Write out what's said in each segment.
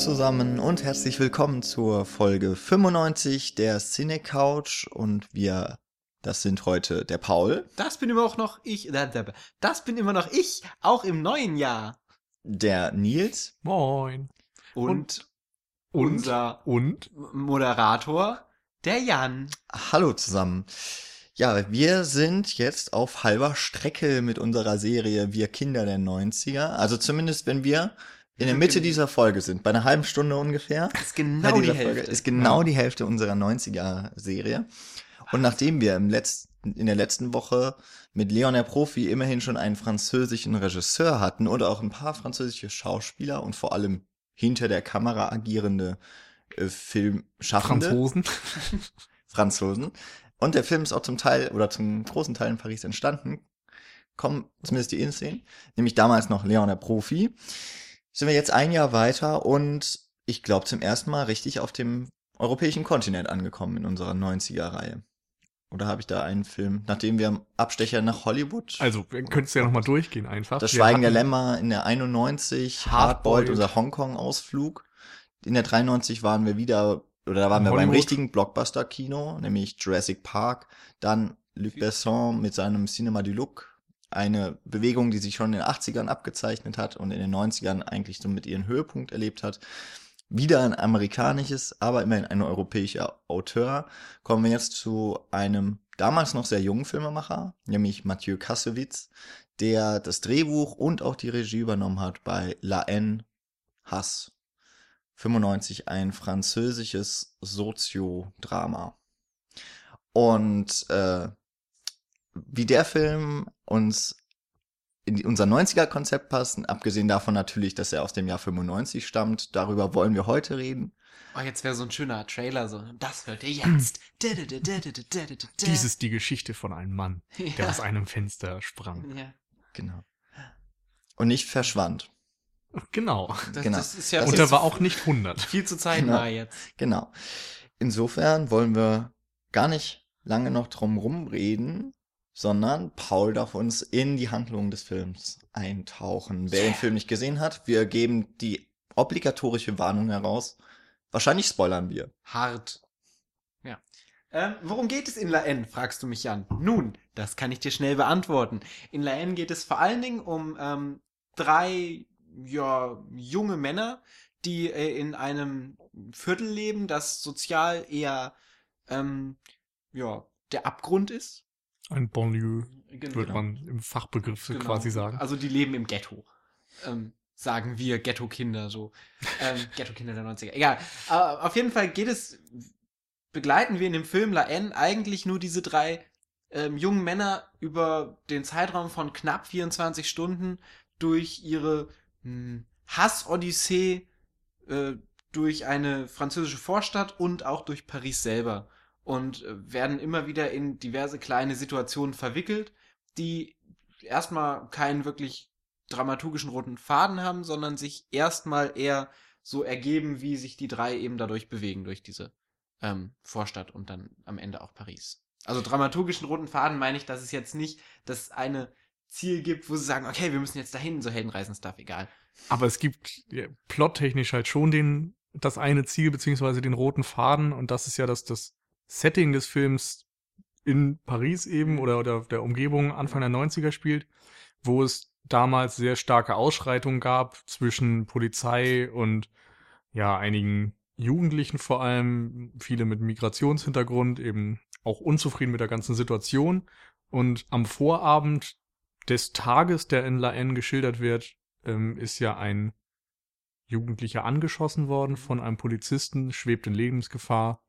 Hallo zusammen und herzlich willkommen zur Folge 95 der Cine Couch und wir, das sind heute der Paul, Das bin immer auch noch ich. Das bin immer noch ich, auch im neuen Jahr. der Nils Moin. Und, Und? unser Und? Moderator, der Jan. Hallo zusammen. Ja, wir sind jetzt auf halber Strecke mit unserer Serie Wir Kinder der 90er. Also zumindest, wenn wir in der Mitte dieser Folge sind, bei einer halben Stunde ungefähr. Das ist genau die Hälfte. Folge ist genau die Hälfte unserer 90er-Serie. Und nachdem wir im letzten, in der letzten Woche mit Leon der Profi immerhin schon einen französischen Regisseur hatten und auch ein paar französische Schauspieler und vor allem hinter der Kamera agierende äh, Filmschaffende. Franzosen? Franzosen. Und der Film ist auch zum Teil oder zum großen Teil in Paris entstanden. Kommen zumindest die Innenszenen. Nämlich damals noch Leon der Profi. Sind wir jetzt ein Jahr weiter und ich glaube zum ersten Mal richtig auf dem europäischen Kontinent angekommen in unserer 90er-Reihe. Oder habe ich da einen Film, nachdem wir am Abstecher nach Hollywood, Also, könntest du ja nochmal durchgehen einfach. das Wir Schweigen der Lämmer in der 91, Hardboiled. Hardboiled, unser Hongkong-Ausflug. In der 93 waren wir wieder, oder da waren wir beim Hollywood. richtigen Blockbuster-Kino, nämlich Jurassic Park. Dann Luc Besson mit seinem Cinema du Look. Eine Bewegung, die sich schon in den 80ern abgezeichnet hat und in den 90ern eigentlich so mit ihren Höhepunkt erlebt hat. Wieder ein amerikanisches, aber immerhin ein europäischer Auteur. Kommen wir jetzt zu einem damals noch sehr jungen Filmemacher, nämlich Mathieu Kassovitz, der das Drehbuch und auch die Regie übernommen hat bei La Haine, Hass. 95 ein französisches Soziodrama. Und äh, wie der Film uns in unser 90er-Konzept passt, abgesehen davon natürlich, dass er aus dem Jahr 95 stammt, darüber wollen wir heute reden. Oh, jetzt wäre so ein schöner Trailer, so. Das hört ihr jetzt. Dies ist die Geschichte von einem Mann, der Ja. aus einem Fenster sprang. Ja. Genau. Und nicht verschwand. Genau. Das, Genau. das ist ja Und er war auch nicht 100. viel zu zeitnah Genau. jetzt. Genau. Insofern wollen wir gar nicht lange noch drum rumreden, sondern Paul darf uns in die Handlung des Films eintauchen. Wer den Film nicht gesehen hat, wir geben die obligatorische Warnung heraus. Wahrscheinlich spoilern wir. Hart. Ja. Ähm, worum geht es in La N, fragst du mich an. Nun, das kann ich dir schnell beantworten. In La N geht es vor allen Dingen um ähm, drei ja, junge Männer, die äh, in einem Viertel leben, das sozial eher ähm, ja, der Abgrund ist. Ein Bonlieu, Genau. würde man im Fachbegriff Genau. quasi sagen. Also die leben im Ghetto. Ähm, sagen wir Ghetto-Kinder so. Ähm, Ghetto-Kinder der 90er. Egal. Aber auf jeden Fall geht es, begleiten wir in dem Film La N eigentlich nur diese drei ähm, jungen Männer über den Zeitraum von knapp 24 Stunden durch ihre hm, Hass-Odyssee äh, durch eine französische Vorstadt und auch durch Paris selber und äh, werden immer wieder in diverse kleine Situationen verwickelt, die erstmal keinen wirklich dramaturgischen roten Faden haben, sondern sich erstmal eher so ergeben, wie sich die drei eben dadurch bewegen, durch diese ähm, Vorstadt und dann am Ende auch Paris. Also dramaturgischen roten Faden meine ich, dass es jetzt nicht das eine Ziel gibt, wo sie sagen, okay, wir müssen jetzt dahin, so Heldenreisen-Stuff, egal. Aber es gibt ja, plottechnisch halt schon den, das eine Ziel, beziehungsweise den roten Faden. Und das ist ja das, das Setting des Films in Paris eben oder, oder der Umgebung Anfang der 90er spielt, wo es damals sehr starke Ausschreitungen gab zwischen Polizei und ja, einigen Jugendlichen vor allem, viele mit Migrationshintergrund, eben auch unzufrieden mit der ganzen Situation. Und am Vorabend des Tages, der in La N geschildert wird, ähm, ist ja ein Jugendlicher angeschossen worden von einem Polizisten, schwebt in Lebensgefahr.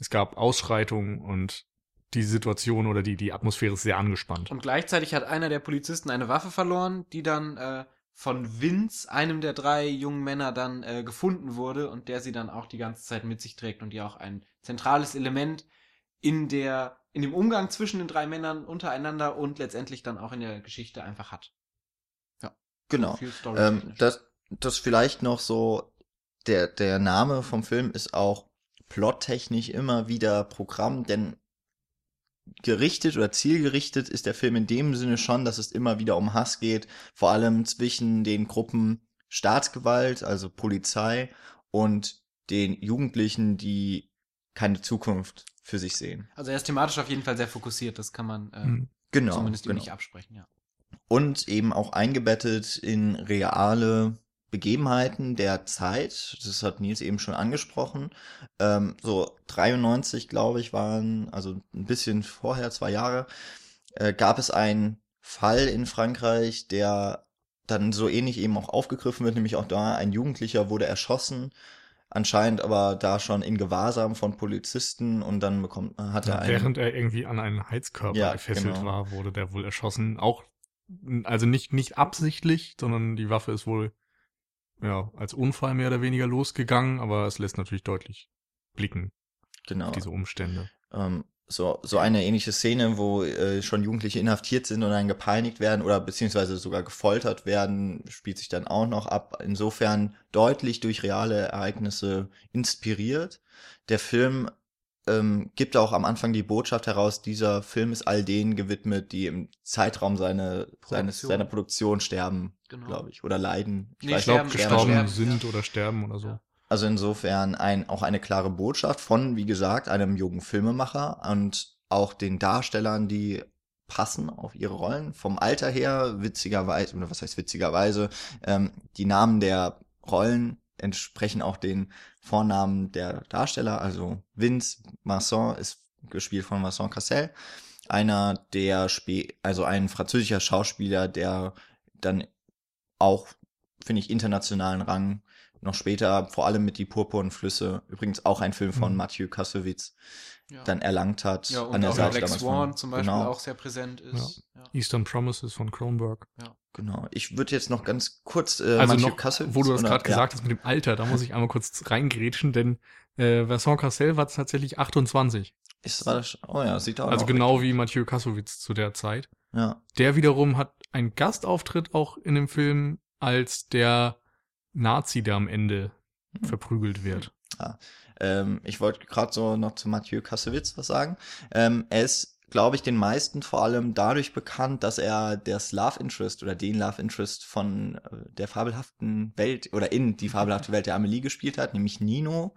Es gab Ausschreitungen und die Situation oder die, die Atmosphäre ist sehr angespannt. Und gleichzeitig hat einer der Polizisten eine Waffe verloren, die dann äh, von Vince, einem der drei jungen Männer, dann äh, gefunden wurde und der sie dann auch die ganze Zeit mit sich trägt und die auch ein zentrales Element in der, in dem Umgang zwischen den drei Männern untereinander und letztendlich dann auch in der Geschichte einfach hat. Genau. Viel Story Ähm, das, das vielleicht noch so, der, der Name vom Film ist auch plottechnisch immer wieder Programm, denn gerichtet oder zielgerichtet ist der Film in dem Sinne schon, dass es immer wieder um Hass geht, vor allem zwischen den Gruppen Staatsgewalt, also Polizei und den Jugendlichen, die keine Zukunft für sich sehen. Also er ist thematisch auf jeden Fall sehr fokussiert, das kann man äh, Mhm. Genau. zumindest genau. nicht absprechen, ja. und eben auch eingebettet in reale Begebenheiten der Zeit. Das hat Nils eben schon angesprochen. Ähm, so 93, glaube ich, waren, also ein bisschen vorher, zwei Jahre, äh, gab es einen Fall in Frankreich, der dann so ähnlich eben auch aufgegriffen wird, nämlich auch da ein Jugendlicher wurde erschossen, anscheinend aber da schon in Gewahrsam von Polizisten und dann bekommt hat er einen, Während er irgendwie an einen Heizkörper Ja, gefesselt genau. war, wurde der wohl erschossen. Auch, also nicht, nicht absichtlich, sondern die Waffe ist wohl, ja, als Unfall mehr oder weniger losgegangen, aber es lässt natürlich deutlich blicken genau, auf diese Umstände. ähm, so, so eine ähnliche Szene, wo äh, schon Jugendliche inhaftiert sind und dann gepeinigt werden oder beziehungsweise sogar gefoltert werden, spielt sich dann auch noch ab. Insofern deutlich durch reale Ereignisse inspiriert. Der Film ähm, gibt auch am Anfang die Botschaft heraus, dieser Film ist all denen gewidmet, die im Zeitraum seine, seines, Produktion. seiner Produktion sterben, Genau. glaube ich, oder leiden. Nee, Ich sterben, glaube, sterben, gestorben sterben, sind ja. oder sterben oder so. Ja. Also insofern ein, auch eine klare Botschaft von, wie gesagt, einem jungen Filmemacher und auch den Darstellern, die passen auf ihre Rollen. Vom Alter her, witzigerweise, oder was heißt witzigerweise, ähm, die Namen der Rollen entsprechen auch den Vornamen der Darsteller. Also Vince Masson ist gespielt von Vincent Cassel. Einer der, Spe also ein französischer Schauspieler, der dann auch, finde ich, internationalen Rang noch später, vor allem mit Die purpurnen Flüsse, übrigens auch ein Film von Mhm. Mathieu Kassovitz, Ja. dann erlangt hat. ja, und an der auch Seite Black damals Swan von- zum Beispiel genau, auch sehr präsent ist. Ja. Eastern Promises von Kronberg. Genau. Ich würde jetzt noch ganz kurz äh, also noch, Kassovitz, wo du das gerade ja, gesagt hast mit dem Alter, da muss ich einmal kurz reingrätschen, denn äh, Vincent Cassel war tatsächlich 28. Ist, das, oh ja, sieht auch Also genau wie Mathieu Kassovitz zu der Zeit. Ja, Der wiederum hat einen Gastauftritt auch in dem Film als der Nazi, der am Ende Hm. verprügelt wird. Ähm, ich wollte gerade so noch zu Mathieu Kassovitz was sagen. Ähm, er ist, glaube ich, den meisten vor allem dadurch bekannt, dass er das Love Interest oder den Love Interest von äh, der fabelhaften Welt oder in die fabelhafte Welt der Amelie gespielt hat, nämlich Nino.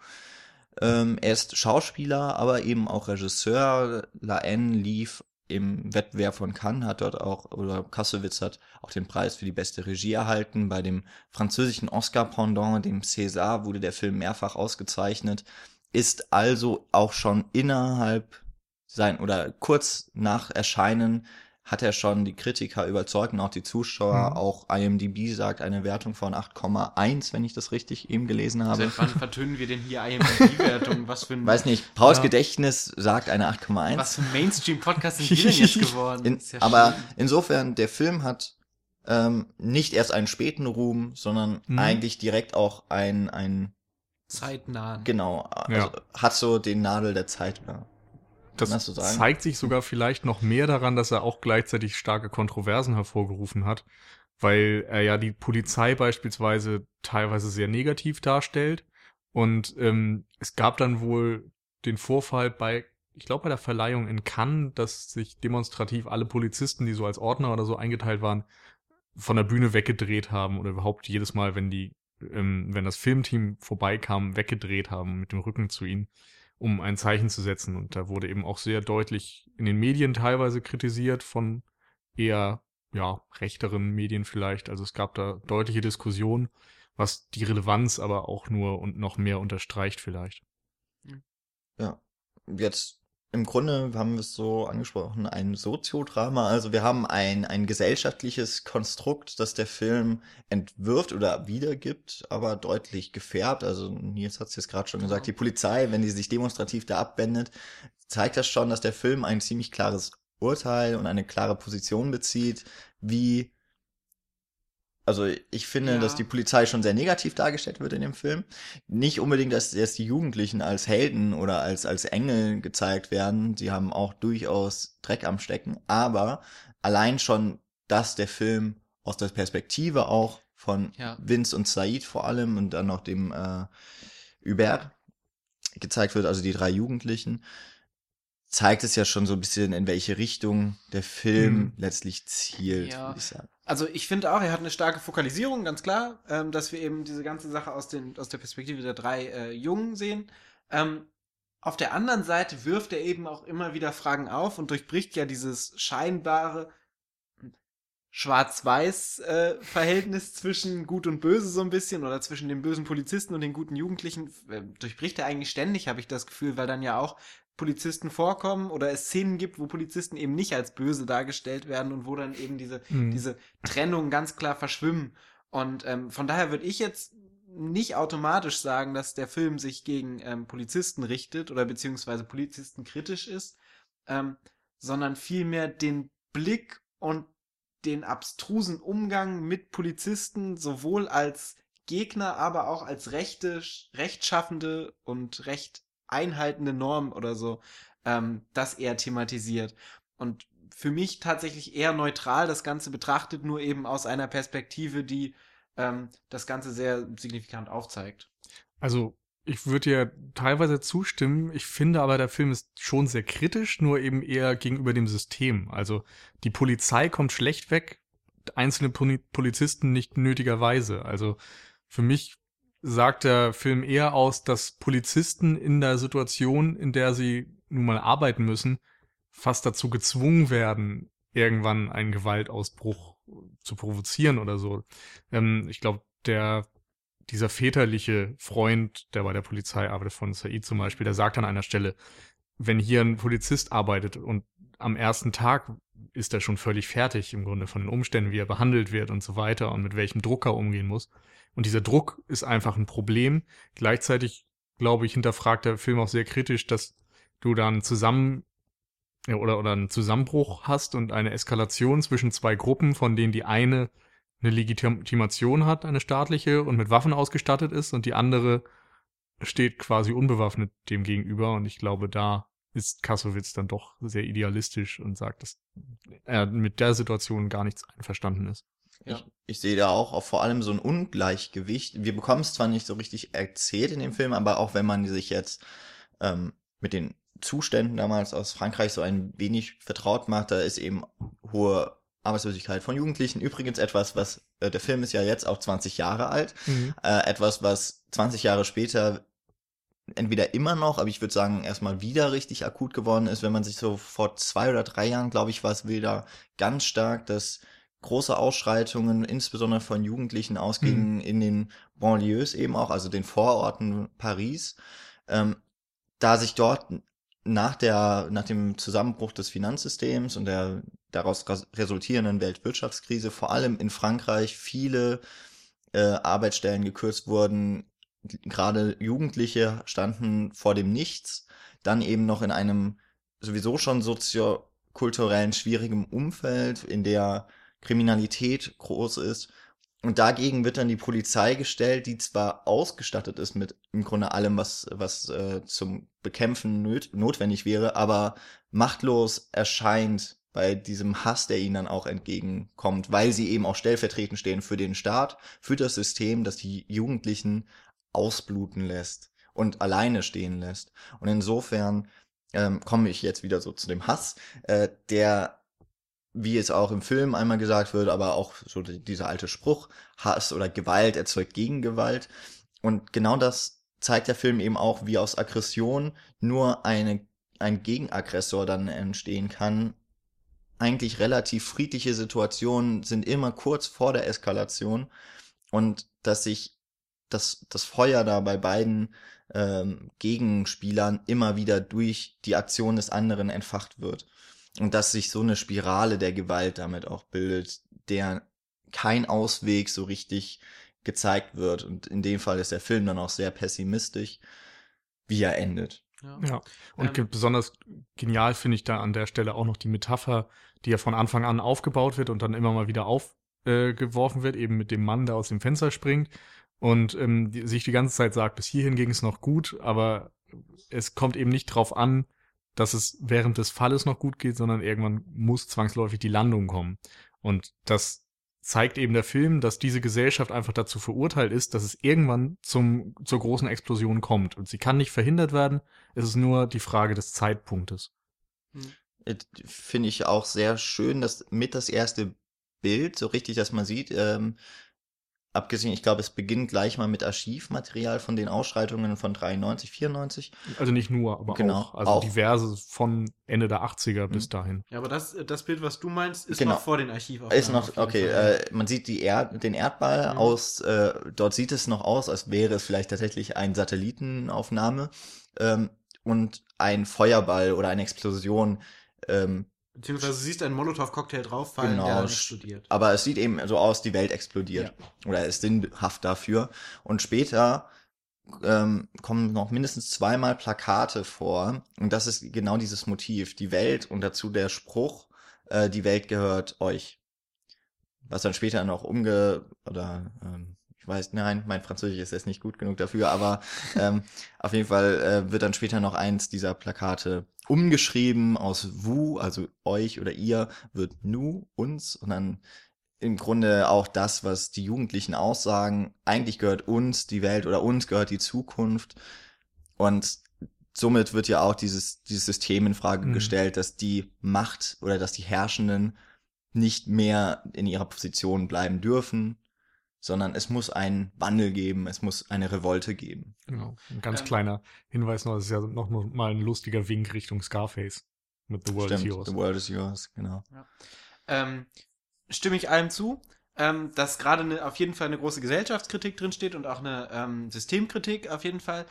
Ähm, er ist Schauspieler, aber eben auch Regisseur. La N lief im Wettbewerb von Cannes, hat dort auch, oder Kassovitz hat auch den Preis für die beste Regie erhalten. Bei dem französischen Oscar-Pendant, dem César, wurde der Film mehrfach ausgezeichnet, ist also auch schon innerhalb sein, oder kurz nach Erscheinen hat er schon die Kritiker überzeugt und auch die Zuschauer. Mhm. Auch IMDb sagt eine Wertung von 8,1, wenn ich das richtig eben gelesen habe. Seit wann vertönen wir denn hier IMDb-Wertung? Was für ein, Weiß nicht, Pauls Ja. Gedächtnis sagt eine 8,1. was für ein Mainstream-Podcast sind wir denn jetzt geworden? In, ja aber schlimm. insofern, der Film hat ähm, nicht erst einen späten Ruhm, sondern Mhm. eigentlich direkt auch ein, ein zeitnah. genau, also Ja. hat so den Nadel der Zeit oder Das so zeigt sich sogar vielleicht noch mehr daran, dass er auch gleichzeitig starke Kontroversen hervorgerufen hat, weil er ja die Polizei beispielsweise teilweise sehr negativ darstellt. Und ähm, es gab dann wohl den Vorfall bei, ich glaube bei der Verleihung in Cannes, dass sich demonstrativ alle Polizisten, die so als Ordner oder so eingeteilt waren, von der Bühne weggedreht haben oder überhaupt jedes Mal, wenn die, ähm, wenn das Filmteam vorbeikam, weggedreht haben mit dem Rücken zu ihnen um ein Zeichen zu setzen. Und da wurde eben auch sehr deutlich in den Medien teilweise kritisiert von eher, ja, rechteren Medien vielleicht. Also es gab da deutliche Diskussionen, was die Relevanz aber auch nur und noch mehr unterstreicht vielleicht. Ja, jetzt im Grunde haben wir es so angesprochen, ein Soziodrama. Also wir haben ein, ein gesellschaftliches Konstrukt, das der Film entwirft oder wiedergibt, aber deutlich gefärbt. Also Nils hat es jetzt gerade schon Genau. gesagt, die Polizei, wenn die sich demonstrativ da abwendet, zeigt das schon, dass der Film ein ziemlich klares Urteil und eine klare Position bezieht, wie also ich finde, Ja. dass die Polizei schon sehr negativ dargestellt wird in dem Film. Nicht unbedingt, dass erst die Jugendlichen als Helden oder als, als Engel gezeigt werden. Sie haben auch durchaus Dreck am Stecken. Aber allein schon, dass der Film aus der Perspektive auch von Ja. Vince und Said vor allem und dann noch dem äh, Hubert gezeigt wird, also die drei Jugendlichen, zeigt es ja schon so ein bisschen, in welche Richtung der Film Mhm. letztlich zielt, Ja. würde ich sagen. Also ich finde auch, er hat eine starke Fokalisierung, ganz klar, ähm, dass wir eben diese ganze Sache aus, den, aus der Perspektive der drei äh, Jungen sehen. Ähm, auf der anderen Seite wirft er eben auch immer wieder Fragen auf und durchbricht ja dieses scheinbare Schwarz-Weiß-Verhältnis zwischen Gut und Böse so ein bisschen oder zwischen dem bösen Polizisten und den guten Jugendlichen. Äh, durchbricht er eigentlich ständig, habe ich das Gefühl, weil dann ja auch Polizisten vorkommen oder es Szenen gibt, wo Polizisten eben nicht als böse dargestellt werden und wo dann eben diese Mhm. diese Trennung ganz klar verschwimmen. Und ähm, von daher würde ich jetzt nicht automatisch sagen, dass der Film sich gegen ähm, Polizisten richtet oder beziehungsweise Polizisten kritisch ist, ähm, sondern vielmehr den Blick und den abstrusen Umgang mit Polizisten sowohl als Gegner, aber auch als rechte, rechtschaffende und recht einhaltende Norm oder so, ähm, das er thematisiert. Und für mich tatsächlich eher neutral das Ganze betrachtet, nur eben aus einer Perspektive, die ähm, das Ganze sehr signifikant aufzeigt. Also, ich würde dir teilweise zustimmen. Ich finde aber, der Film ist schon sehr kritisch, nur eben eher gegenüber dem System. Also, die Polizei kommt schlecht weg, einzelne Poli Polizisten nicht nötigerweise. Also, für mich sagt der Film eher aus, dass Polizisten in der Situation, in der sie nun mal arbeiten müssen, fast dazu gezwungen werden, irgendwann einen Gewaltausbruch zu provozieren oder so. Ähm, ich glaube, der dieser väterliche Freund, der bei der Polizei arbeitet, von Said zum Beispiel, der sagt an einer Stelle, wenn hier ein Polizist arbeitet und am ersten Tag ist er schon völlig fertig im Grunde von den Umständen, wie er behandelt wird und so weiter und mit welchem Druck er umgehen muss. Und dieser Druck ist einfach ein Problem. Gleichzeitig, glaube ich, hinterfragt der Film auch sehr kritisch, dass du dann zusammen oder, oder einen Zusammenbruch hast und eine Eskalation zwischen zwei Gruppen, von denen die eine eine Legitimation hat, eine staatliche und mit Waffen ausgestattet ist und die andere steht quasi unbewaffnet dem gegenüber und ich glaube, da ist Kassowitz dann doch sehr idealistisch und sagt, dass er mit der Situation gar nichts einverstanden ist. Ja. Ich, ich sehe da auch, auch vor allem so ein Ungleichgewicht. Wir bekommen es zwar nicht so richtig erzählt in dem Film, aber auch wenn man sich jetzt ähm, mit den Zuständen damals aus Frankreich so ein wenig vertraut macht, da ist eben hohe Arbeitslosigkeit von Jugendlichen. Übrigens etwas, was, äh, der Film ist ja jetzt auch 20 Jahre alt, äh, etwas, was 20 Jahre später entweder immer noch, aber ich würde sagen, erstmal wieder richtig akut geworden ist, wenn man sich so vor zwei oder drei Jahren, glaube ich, war es wieder ganz stark, dass große Ausschreitungen, insbesondere von Jugendlichen ausgingen in den Banlieues eben auch, also den Vororten Paris, ähm, da sich dort nach der, nach dem Zusammenbruch des Finanzsystems und der daraus res- resultierenden Weltwirtschaftskrise vor allem in Frankreich viele äh, Arbeitsstellen gekürzt wurden. Gerade Jugendliche standen vor dem Nichts, dann eben noch in einem sowieso schon soziokulturellen schwierigen Umfeld, in der Kriminalität groß ist. Und dagegen wird dann die Polizei gestellt, die zwar ausgestattet ist mit im Grunde allem, was, was äh, zum Bekämpfen nöt notwendig wäre, aber machtlos erscheint bei diesem Hass, der ihnen dann auch entgegenkommt, weil sie eben auch stellvertretend stehen für den Staat, für das System, das die Jugendlichen ausbluten lässt und alleine stehen lässt. Und insofern ähm, komme ich jetzt wieder so zu dem Hass, äh, der wie es auch im Film einmal gesagt wird, aber auch so die- dieser alte Spruch, Hass oder Gewalt erzeugt Gegengewalt. Und genau das zeigt der Film eben auch, wie aus Aggression nur eine, ein Gegenaggressor dann entstehen kann. Eigentlich relativ friedliche Situationen sind immer kurz vor der Eskalation und dass sich das, das Feuer da bei beiden ähm, Gegenspielern immer wieder durch die Aktion des anderen entfacht wird. Und dass sich so eine Spirale der Gewalt damit auch bildet, der kein Ausweg so richtig gezeigt wird. Und in dem Fall ist der Film dann auch sehr pessimistisch, wie er endet. Ja. Und Ähm, besonders genial finde ich da an der Stelle auch noch die Metapher, die ja von Anfang an aufgebaut wird und dann immer mal wieder aufgeworfen äh, wird, eben mit dem Mann, der aus dem Fenster springt und ähm, die, sich die ganze Zeit sagt, bis hierhin ging es noch gut, aber es kommt eben nicht drauf an, dass es während des Falles noch gut geht, sondern irgendwann muss zwangsläufig die Landung kommen. Und das zeigt eben der Film, dass diese Gesellschaft einfach dazu verurteilt ist, dass es irgendwann zum, zur großen Explosion kommt. Und sie kann nicht verhindert werden, es ist nur die Frage des Zeitpunktes. Hm. Finde ich auch sehr schön, dass mit das erste Bild, so richtig, dass man sieht, ähm, abgesehen, ich glaube, es beginnt gleich mal mit Archivmaterial von den Ausschreitungen von 93, 94. Also nicht nur, aber Genau, auch. Also auch. diverse von Ende der 80er bis dahin. Ja, aber das, das Bild, was du meinst, ist Genau. noch vor den Archivaufnahmen. Ist noch, okay, äh, man sieht die Erd den Erdball Mhm. aus, äh, dort sieht es noch aus, als wäre es vielleicht tatsächlich eine Satellitenaufnahme ähm, und ein Feuerball oder eine Explosion. Ähm, Beziehungsweise du siehst einen Molotow-Cocktail drauffallen, Genau, der dann explodiert. aber es sieht eben so aus, die Welt explodiert. Oder ist sinnhaft dafür. Und später ähm, kommen noch mindestens zweimal Plakate vor. Und das ist genau dieses Motiv. Die Welt und dazu der Spruch, äh, die Welt gehört euch. Was dann später noch umge... oder ähm, ich weiß, nein, mein Französisch ist jetzt nicht gut genug dafür, aber ähm, auf jeden Fall äh, wird dann später noch eins dieser Plakate umgeschrieben aus vous, also euch oder ihr, wird nu, uns. Und dann im Grunde auch das, was die Jugendlichen aussagen, eigentlich gehört uns die Welt oder uns gehört die Zukunft. Und somit wird ja auch dieses, dieses System in Frage Mhm. gestellt, dass die Macht oder dass die Herrschenden nicht mehr in ihrer Position bleiben dürfen, sondern es muss einen Wandel geben, es muss eine Revolte geben. Genau. Ein ganz Ähm, kleiner Hinweis noch, das ist ja noch mal ein lustiger Wink Richtung Scarface mit The World is Stimmt, Yours. the world is yours, genau. Ähm, stimme ich allem zu, ähm, dass gerade ne, auf jeden Fall eine große Gesellschaftskritik drin steht und auch eine ähm, Systemkritik auf jeden Fall.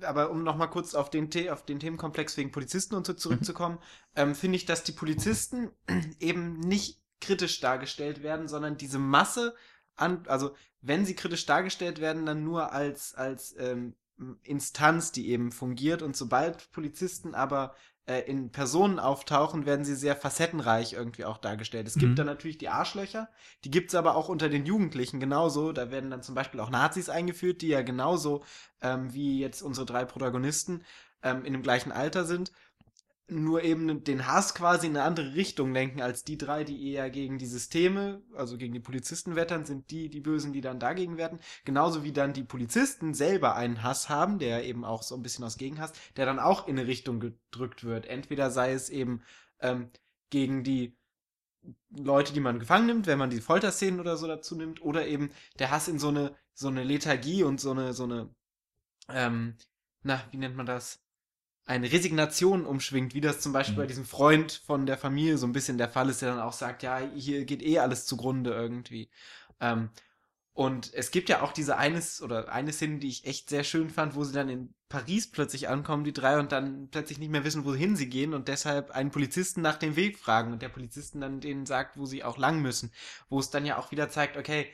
Aber um nochmal kurz auf den, The auf den Themenkomplex wegen Polizisten und so zurückzukommen, ähm, finde ich, dass die Polizisten eben nicht kritisch dargestellt werden, sondern diese Masse an, also wenn sie kritisch dargestellt werden, dann nur als, als ähm, Instanz, die eben fungiert und sobald Polizisten aber äh, in Personen auftauchen, werden sie sehr facettenreich irgendwie auch dargestellt. Es Mhm. gibt dann natürlich die Arschlöcher, die gibt's aber auch unter den Jugendlichen genauso. Da werden dann zum Beispiel auch Nazis eingeführt, die ja genauso ähm, wie jetzt unsere drei Protagonisten ähm, in dem gleichen Alter sind. Nur eben den Hass quasi in eine andere Richtung lenken als die drei, die eher gegen die Systeme, also gegen die Polizisten wettern, sind die die Bösen, die dann dagegen werden. Genauso wie dann die Polizisten selber einen Hass haben, der eben auch so ein bisschen aus Gegenhass, der dann auch in eine Richtung gedrückt wird. Entweder sei es eben ähm, gegen die Leute, die man gefangen nimmt, wenn man die Folterszenen oder so dazu nimmt, oder eben der Hass in so eine, so eine Lethargie und so eine, so eine, ähm, na, wie nennt man das? Eine Resignation umschwingt, wie das zum Beispiel Mhm. bei diesem Freund von der Familie so ein bisschen der Fall ist, der dann auch sagt, ja, hier geht eh alles zugrunde irgendwie. Ähm, und es gibt ja auch diese eines oder eine Szene, die ich echt sehr schön fand, wo sie dann in Paris plötzlich ankommen, die drei, und dann plötzlich nicht mehr wissen, wohin sie gehen und deshalb einen Polizisten nach dem Weg fragen und der Polizisten dann denen sagt, wo sie auch lang müssen. Wo es dann ja auch wieder zeigt, okay,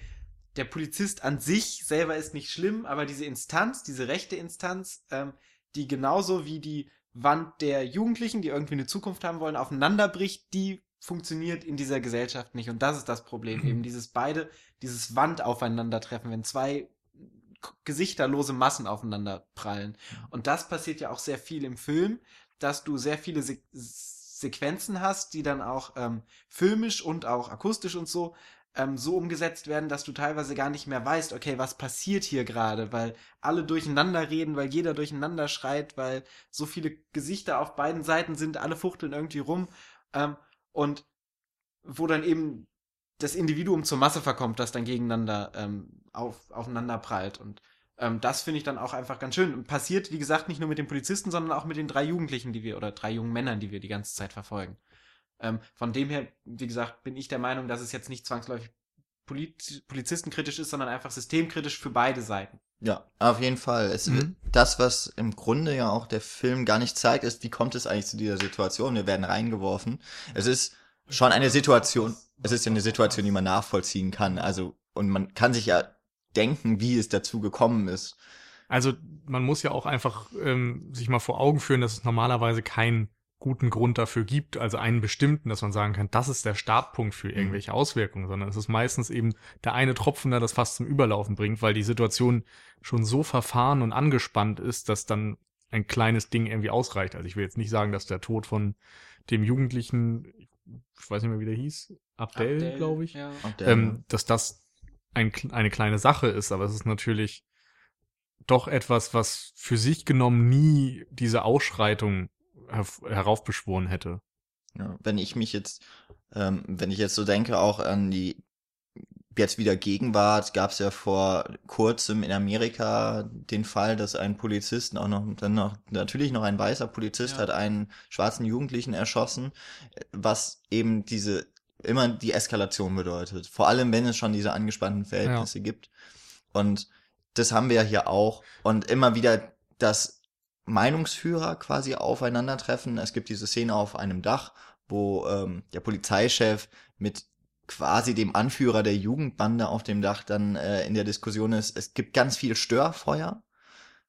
der Polizist an sich selber ist nicht schlimm, aber diese Instanz, diese rechte Instanz, ähm, die genauso wie die Wand der Jugendlichen, die irgendwie eine Zukunft haben wollen, aufeinanderbricht, die funktioniert in dieser Gesellschaft nicht. Und das ist das Problem. Mhm. Eben dieses beide, dieses Wand aufeinandertreffen, wenn zwei gesichterlose Massen aufeinander prallen. Und das passiert ja auch sehr viel im Film, dass du sehr viele Se Sequenzen hast, die dann auch ähm, filmisch und auch akustisch und so ähm, so umgesetzt werden, dass du teilweise gar nicht mehr weißt, okay, was passiert hier gerade, weil alle durcheinander reden, weil jeder durcheinander schreit, weil so viele Gesichter auf beiden Seiten sind, alle fuchteln irgendwie rum ähm, und wo dann eben das Individuum zur Masse verkommt, das dann gegeneinander ähm, auf, aufeinander prallt und ähm, das finde ich dann auch einfach ganz schön. Und passiert, wie gesagt, nicht nur mit den Polizisten, sondern auch mit den drei Jugendlichen, die wir, oder drei jungen Männern, die wir die ganze Zeit verfolgen. Ähm, von dem her, wie gesagt, bin ich der Meinung, dass es jetzt nicht zwangsläufig Polit polizistenkritisch ist, sondern einfach systemkritisch für beide Seiten. Ja, auf jeden Fall. Es Mhm. das, was im Grunde ja auch der Film gar nicht zeigt, ist, wie kommt es eigentlich zu dieser Situation? Wir werden reingeworfen. Es ist schon eine Situation, es ist ja eine Situation, die man nachvollziehen kann. Also, und man kann sich ja denken, wie es dazu gekommen ist. Also man muss ja auch einfach ähm, sich mal vor Augen führen, dass es normalerweise keinen guten Grund dafür gibt, also einen bestimmten, dass man sagen kann, das ist der Startpunkt für irgendwelche Auswirkungen, sondern es ist meistens eben der eine Tropfen, der das fast zum Überlaufen bringt, weil die Situation schon so verfahren und angespannt ist, dass dann ein kleines Ding irgendwie ausreicht. Also ich will jetzt nicht sagen, dass der Tod von dem Jugendlichen, ich weiß nicht mehr, wie der hieß, Abdel, Abdel, glaube ich, Ja. Der, ähm, dass das ein, eine kleine Sache ist, aber es ist natürlich doch etwas, was für sich genommen nie diese Ausschreitung her heraufbeschworen hätte. Ja, wenn ich mich jetzt, ähm, wenn ich jetzt so denke, auch an die jetzt wieder Gegenwart, gab es ja vor kurzem in Amerika den Fall, dass ein Polizist auch noch, dann noch, natürlich noch ein weißer Polizist Ja. hat einen schwarzen Jugendlichen erschossen, was eben diese, immer die Eskalation bedeutet. Vor allem, wenn es schon diese angespannten Verhältnisse gibt. Und das haben wir ja hier auch. Und immer wieder, dass Meinungsführer quasi aufeinandertreffen. Es gibt diese Szene auf einem Dach, wo ähm, der Polizeichef mit quasi dem Anführer der Jugendbande auf dem Dach dann äh, in der Diskussion ist. Es gibt ganz viel Störfeuer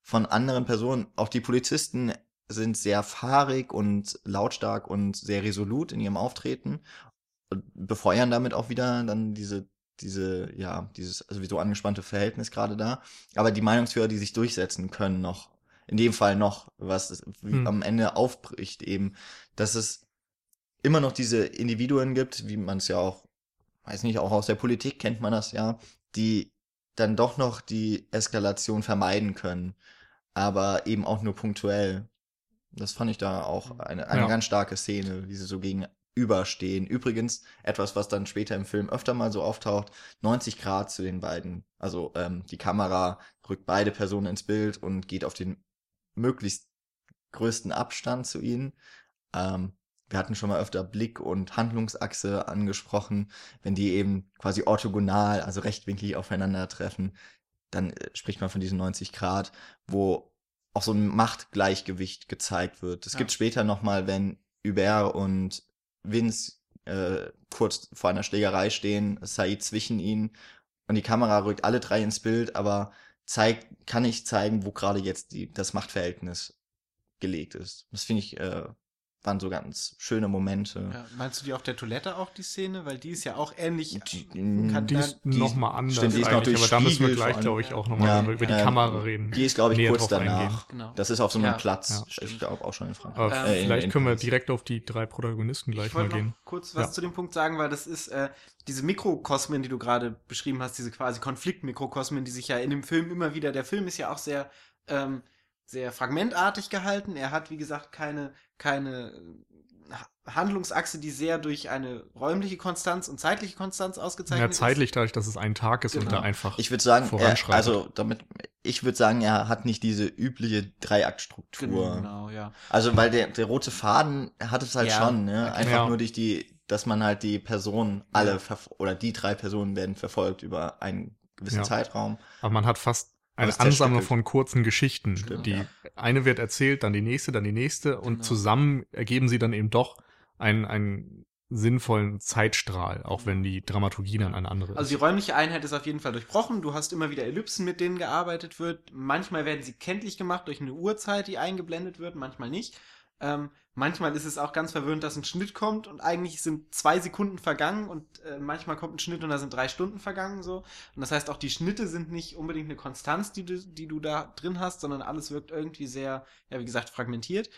von anderen Personen. Auch die Polizisten sind sehr fahrig und lautstark und sehr resolut in ihrem Auftreten und befeuern damit auch wieder dann diese diese ja dieses sowieso angespannte Verhältnis gerade da. Aber die Meinungsführer, die sich durchsetzen können noch in dem Fall noch, was Hm. am Ende aufbricht eben, dass es immer noch diese Individuen gibt, wie man es ja auch, weiß nicht, auch aus der Politik kennt man das ja, die dann doch noch die Eskalation vermeiden können, aber eben auch nur punktuell. Das fand ich da auch eine, eine Ja. ganz starke Szene, wie sie so gegenüberstehen. Übrigens, etwas, was dann später im Film öfter mal so auftaucht, 90 Grad zu den beiden. Also ähm, die Kamera rückt beide Personen ins Bild und geht auf den möglichst größten Abstand zu ihnen. Ähm, wir hatten schon mal öfter Blick- und Handlungsachse angesprochen. Wenn die eben quasi orthogonal, also rechtwinklig aufeinandertreffen, dann äh, spricht man von diesen 90 Grad, wo auch so ein Machtgleichgewicht gezeigt wird. Das Ja. gibt später nochmal, wenn Hubert und Vince äh, kurz vor einer Schlägerei stehen, Said zwischen ihnen und die Kamera rückt alle drei ins Bild, aber zeigt, kann nicht zeigen, wo gerade jetzt die, das Machtverhältnis gelegt ist. Das finde ich, äh, waren so ganz schöne Momente. Ja, meinst du die auf der Toilette auch, die Szene? Weil die ist ja auch ähnlich. Die- kann Die dann- ist die- nochmal anders stimmt, die ist noch eigentlich, aber da müssen wir gleich, glaube ich, auch nochmal Ja, über die ähm, Kamera reden. Die ist, glaube ich, näher kurz danach. Genau. Das ist auf so einem Ja, Platz. ja, ich stimmt. glaube auch schon in Frankreich. Aber Ähm, Äh, in- vielleicht in können wir direkt auf die drei Protagonisten gleich Ich mal wollte noch gehen. kurz was Ja. zu dem Punkt sagen, weil das ist äh, diese Mikrokosmen, die du gerade beschrieben hast, diese quasi Konfliktmikrokosmen, die sich ja in dem Film immer wieder, der Film ist ja auch sehr, ähm, sehr fragmentartig gehalten. Er hat, wie gesagt, keine, keine äh, Ha- Handlungsachse, die sehr durch eine räumliche Konstanz und zeitliche Konstanz ausgezeichnet Ja, zeitlich dadurch, dass es ein Tag ist und Genau. da einfach. Ich würde sagen, er, voranschreitet. also damit, ich würde sagen, er hat nicht diese übliche ist. Dreiaktstruktur. Genau, ja. Also weil der, der rote Faden hat es halt Ja, schon, ne? Einfach Ja. nur durch die, dass man halt die Personen alle oder die drei Personen werden verfolgt über einen gewissen Ja. Zeitraum. Aber man hat fast eine. Ansammlung von kurzen Geschichten. Stimmt, die ja. eine wird erzählt, dann die nächste, dann die nächste und Genau. zusammen ergeben sie dann eben doch einen, einen sinnvollen Zeitstrahl, auch wenn die Dramaturgie dann eine andere Also die ist. räumliche Einheit ist auf jeden Fall durchbrochen. Du hast immer wieder Ellipsen, mit denen gearbeitet wird. Manchmal werden sie kenntlich gemacht durch eine Uhrzeit, die eingeblendet wird, manchmal nicht. Ähm, manchmal ist es auch ganz verwirrend, dass ein Schnitt kommt und eigentlich sind zwei Sekunden vergangen und äh, manchmal kommt ein Schnitt und da sind drei Stunden vergangen so. Und das heißt, auch die Schnitte sind nicht unbedingt eine Konstanz, die du, die du da drin hast, sondern alles wirkt irgendwie sehr, ja wie gesagt, fragmentiert.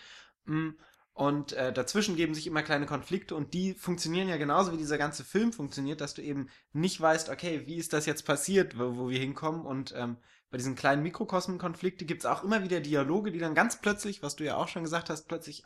Mm, Und äh, dazwischen geben sich immer kleine Konflikte und die funktionieren ja genauso wie dieser ganze Film funktioniert, dass du eben nicht weißt, okay, wie ist das jetzt passiert, wo, wo wir hinkommen und ähm, bei diesen kleinen Mikrokosmen-Konflikte gibt es auch immer wieder Dialoge, die dann ganz plötzlich, was du ja auch schon gesagt hast, plötzlich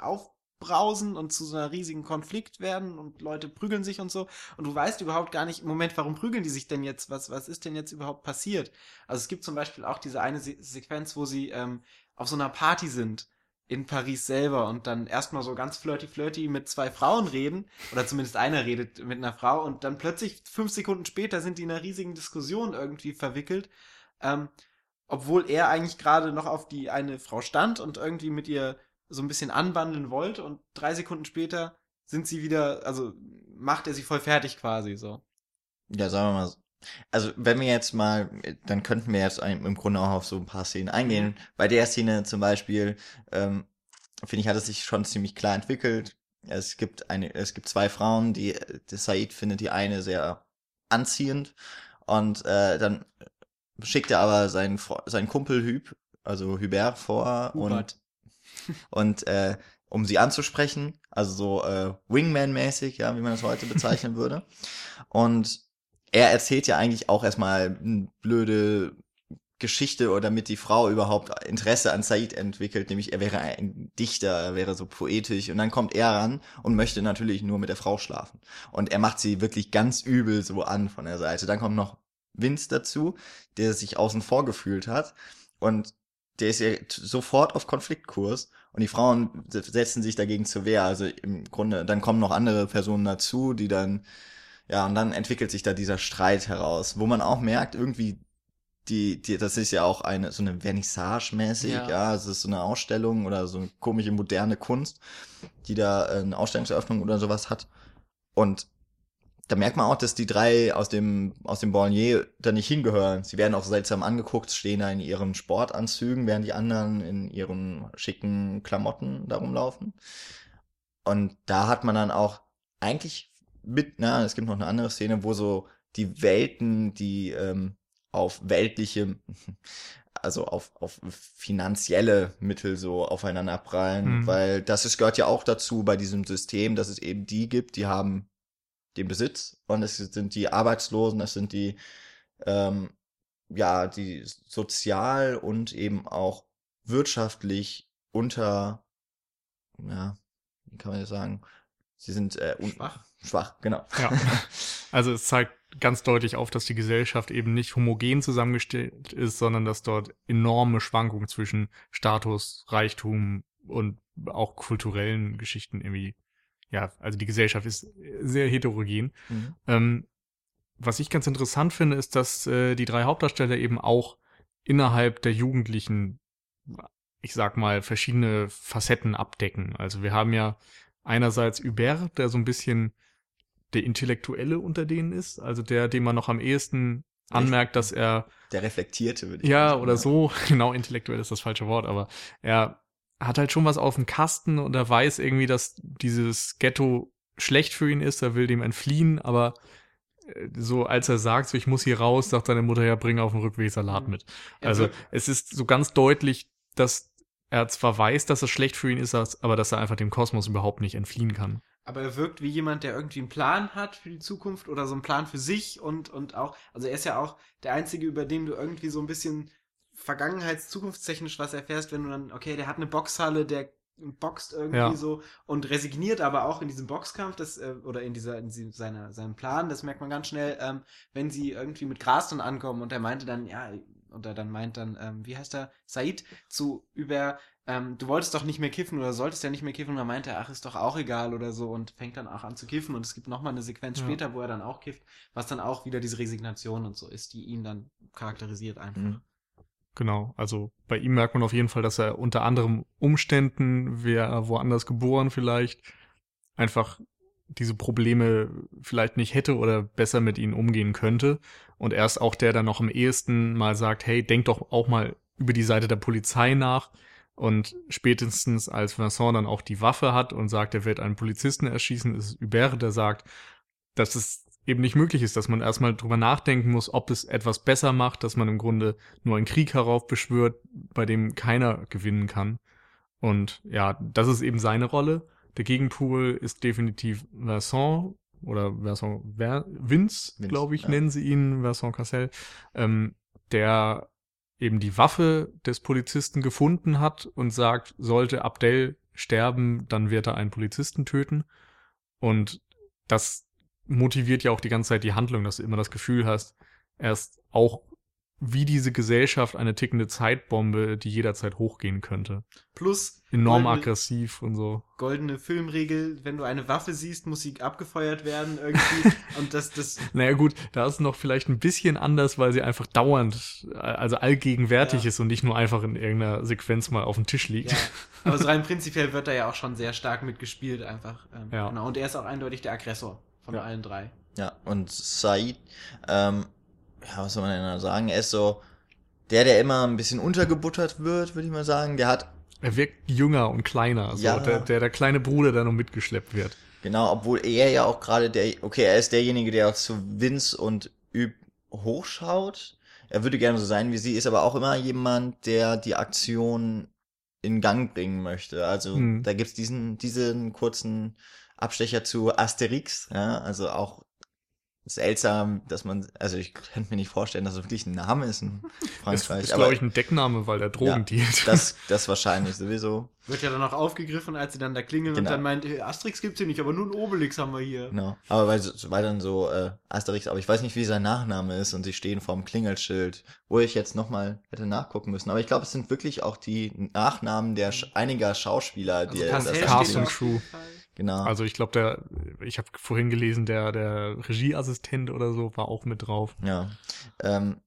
aufbrausen und zu so einer riesigen Konflikt werden und Leute prügeln sich und so. Und du weißt überhaupt gar nicht, im Moment, warum prügeln die sich denn jetzt? Was, was ist denn jetzt überhaupt passiert? Also es gibt zum Beispiel auch diese eine Se Sequenz, wo sie ähm, auf so einer Party sind in Paris selber und dann erstmal so ganz flirty flirty mit zwei Frauen reden oder zumindest einer redet mit einer Frau und dann plötzlich fünf Sekunden später sind die in einer riesigen Diskussion irgendwie verwickelt, ähm, obwohl er eigentlich gerade noch auf die eine Frau stand und irgendwie mit ihr so ein bisschen anbandeln wollte und drei Sekunden später sind sie wieder, also macht er sie voll fertig quasi so. Ja, sagen wir mal, so. also wenn wir jetzt mal, dann könnten wir jetzt im Grunde auch auf so ein paar Szenen eingehen. Bei der Szene zum Beispiel, ähm, finde ich, hat es sich schon ziemlich klar entwickelt. Es gibt eine, es gibt zwei Frauen, die, die Said findet die eine sehr anziehend und äh, dann schickt er aber seinen, seinen Kumpel Hüb, also Hubert vor Hubert. und äh, um sie anzusprechen, also so äh, Wingman-mäßig, ja, wie man das heute bezeichnen würde. Und er erzählt ja eigentlich auch erstmal hm, blöde Geschichte oder damit die Frau überhaupt Interesse an Said entwickelt, nämlich er wäre ein Dichter, er wäre so poetisch und dann kommt er ran und möchte natürlich nur mit der Frau schlafen. Und er macht sie wirklich ganz übel so an von der Seite. Dann kommt noch Vince dazu, der sich außen vor gefühlt hat und der ist ja sofort auf Konfliktkurs und die Frauen setzen sich dagegen zur Wehr. Also im Grunde, dann kommen noch andere Personen dazu, die dann, ja, und dann entwickelt sich da dieser Streit heraus, wo man auch merkt, irgendwie, die, die, das ist ja auch eine, so eine Vernissage mäßig, ja. ja, es ist so eine Ausstellung oder so eine komische moderne Kunst, die da eine Ausstellungseröffnung oder sowas hat. Und da merkt man auch, dass die drei aus dem, aus dem Bollier da nicht hingehören. Sie werden auch seltsam angeguckt, stehen da in ihren Sportanzügen, während die anderen in ihren schicken Klamotten da rumlaufen. Und da hat man dann auch eigentlich mit, na, es gibt noch eine andere Szene, wo so die Welten, die ähm, auf weltliche, also auf, auf finanzielle Mittel so aufeinander prallen, mhm. weil das ist, gehört ja auch dazu bei diesem System, dass es eben die gibt, die haben den Besitz und es sind die Arbeitslosen, es sind die, ähm, ja, die sozial und eben auch wirtschaftlich unter, ja, wie kann man das sagen? Sie sind äh, schwach. Schwach, genau. Ja. Also es zeigt ganz deutlich auf, dass die Gesellschaft eben nicht homogen zusammengestellt ist, sondern dass dort enorme Schwankungen zwischen Status, Reichtum und auch kulturellen Geschichten irgendwie ja, also die Gesellschaft ist sehr heterogen. Mhm. Ähm, was ich ganz interessant finde, ist, dass äh, die drei Hauptdarsteller eben auch innerhalb der Jugendlichen, ich sag mal, verschiedene Facetten abdecken. Also wir haben ja einerseits Hubert, der so ein bisschen der Intellektuelle unter denen ist, also der, dem man noch am ehesten anmerkt, dass er der reflektierte würde ich ja sagen, oder so genau intellektuell ist das falsche Wort, aber er hat halt schon was auf dem Kasten und er weiß irgendwie, dass dieses Ghetto schlecht für ihn ist, er will dem entfliehen, aber äh, so als er sagt, so ich muss hier raus, sagt seine Mutter, ja, bring auf dem Rückweg Salat mhm. mit. Also es ist so ganz deutlich, dass er zwar weiß, dass es schlecht für ihn ist, aber dass er einfach dem Kosmos überhaupt nicht entfliehen kann. Aber er wirkt wie jemand, der irgendwie einen Plan hat für die Zukunft oder so einen Plan für sich und, und auch, also er ist ja auch der Einzige, über den du irgendwie so ein bisschen vergangenheits-, zukunftstechnisch was erfährst, wenn du dann, okay, der hat eine Boxhalle, der boxt irgendwie ja. so und resigniert aber auch in diesem Boxkampf, das, äh, oder in dieser, in seiner, seinem Plan, das merkt man ganz schnell, ähm, wenn sie irgendwie mit Gras dann ankommen und er meinte dann, ja, oder dann meint dann, ähm, wie heißt er, Said, zu über, ähm, du wolltest doch nicht mehr kiffen oder solltest ja nicht mehr kiffen und dann meint er, ach, ist doch auch egal oder so und fängt dann auch an zu kiffen und es gibt nochmal eine Sequenz ja. später, wo er dann auch kifft, was dann auch wieder diese Resignation und so ist, die ihn dann charakterisiert einfach. Mhm. Genau, also bei ihm merkt man auf jeden Fall, dass er unter anderem Umständen, wer woanders geboren vielleicht, einfach diese Probleme vielleicht nicht hätte oder besser mit ihnen umgehen könnte. Und er ist auch der, der noch am ehesten mal sagt, hey, denk doch auch mal über die Seite der Polizei nach. Und spätestens als Vincent dann auch die Waffe hat und sagt, er wird einen Polizisten erschießen, ist Hubert, der sagt, dass es eben nicht möglich ist, dass man erstmal drüber nachdenken muss, ob es etwas besser macht, dass man im Grunde nur einen Krieg heraufbeschwört, bei dem keiner gewinnen kann. Und ja, das ist eben seine Rolle. Der Gegenpool ist definitiv Vincent oder Vincent Ver Vince, Vince glaube ich, ja. nennen sie ihn, Vincent Cassel, ähm, der eben die Waffe des Polizisten gefunden hat und sagt, sollte Abdel sterben, dann wird er einen Polizisten töten. Und das motiviert ja auch die ganze Zeit die Handlung, dass du immer das Gefühl hast, er ist auch wie diese Gesellschaft eine tickende Zeitbombe, die jederzeit hochgehen könnte. Plus enorm goldene, aggressiv und so. Goldene Filmregel, wenn du eine Waffe siehst, muss sie abgefeuert werden irgendwie. und das, das. Naja gut, da ist noch vielleicht ein bisschen anders, weil sie einfach dauernd, also allgegenwärtig ja. ist und nicht nur einfach in irgendeiner Sequenz mal auf dem Tisch liegt. Ja. Aber so rein prinzipiell wird da ja auch schon sehr stark mitgespielt einfach. Ähm, ja. Genau. Und er ist auch eindeutig der Aggressor von ja. allen drei. Ja, und Said, ähm, ja, was soll man denn da sagen? Er ist so der, der immer ein bisschen untergebuttert wird, würde ich mal sagen. Der hat. Er wirkt jünger und kleiner, so ja. der, der, der kleine Bruder, der noch mitgeschleppt wird. Genau, obwohl er ja auch gerade der, okay, er ist derjenige, der auch zu Vince und Üb hochschaut. Er würde gerne so sein wie sie, ist aber auch immer jemand, der die Aktion in Gang bringen möchte. Also hm. da gibt's diesen, diesen kurzen Abstecher zu Asterix, ja, also auch seltsam, dass man, also ich könnte mir nicht vorstellen, dass es wirklich ein Name ist in Das Frankreich. ist, glaube ich, ein Deckname, weil der Drogen dealt. das, das wahrscheinlich sowieso. Wird ja dann auch aufgegriffen, als sie dann da klingeln Genau. und dann meint, "Hey, Asterix gibt's hier nicht, aber nur ein Obelix haben wir hier. Genau. Aber weil, weil dann so äh, Asterix, aber ich weiß nicht, wie sein Nachname ist und sie stehen vorm Klingelschild, wo ich jetzt nochmal hätte nachgucken müssen. Aber ich glaube, es sind wirklich auch die Nachnamen der Sch einiger Schauspieler, die Also Cassel das steht Cast da und auf Crew. Genau. Also ich glaube, der, ich habe vorhin gelesen, der, der Regieassistent oder so war auch mit drauf. Ja. Ähm,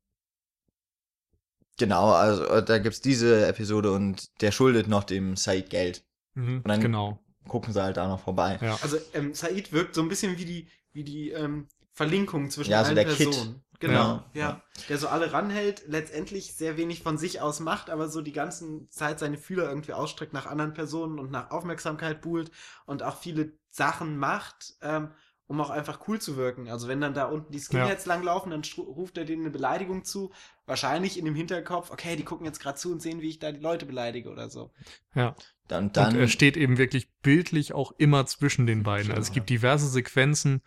genau, also äh, da gibt's diese Episode und der schuldet noch dem Said Geld. Mhm, Und dann- genau. Gucken sie halt da noch vorbei. Ja. Also ähm, Said wirkt so ein bisschen wie die, wie die ähm, Verlinkung zwischen Ja, so allen der Kid. Personen. Genau, Ja. ja. Der so alle ranhält, letztendlich sehr wenig von sich aus macht, aber so die ganze Zeit seine Fühler irgendwie ausstreckt nach anderen Personen und nach Aufmerksamkeit buhlt und auch viele Sachen macht, ähm, um auch einfach cool zu wirken. Also wenn dann da unten die Skinheads langlaufen, dann ruft er denen eine Beleidigung zu. Wahrscheinlich in dem Hinterkopf, okay, die gucken jetzt gerade zu und sehen, wie ich da die Leute beleidige oder so. Ja. Dann, Und dann er steht eben wirklich bildlich auch immer zwischen den beiden. Also es Genau. gibt diverse Sequenzen,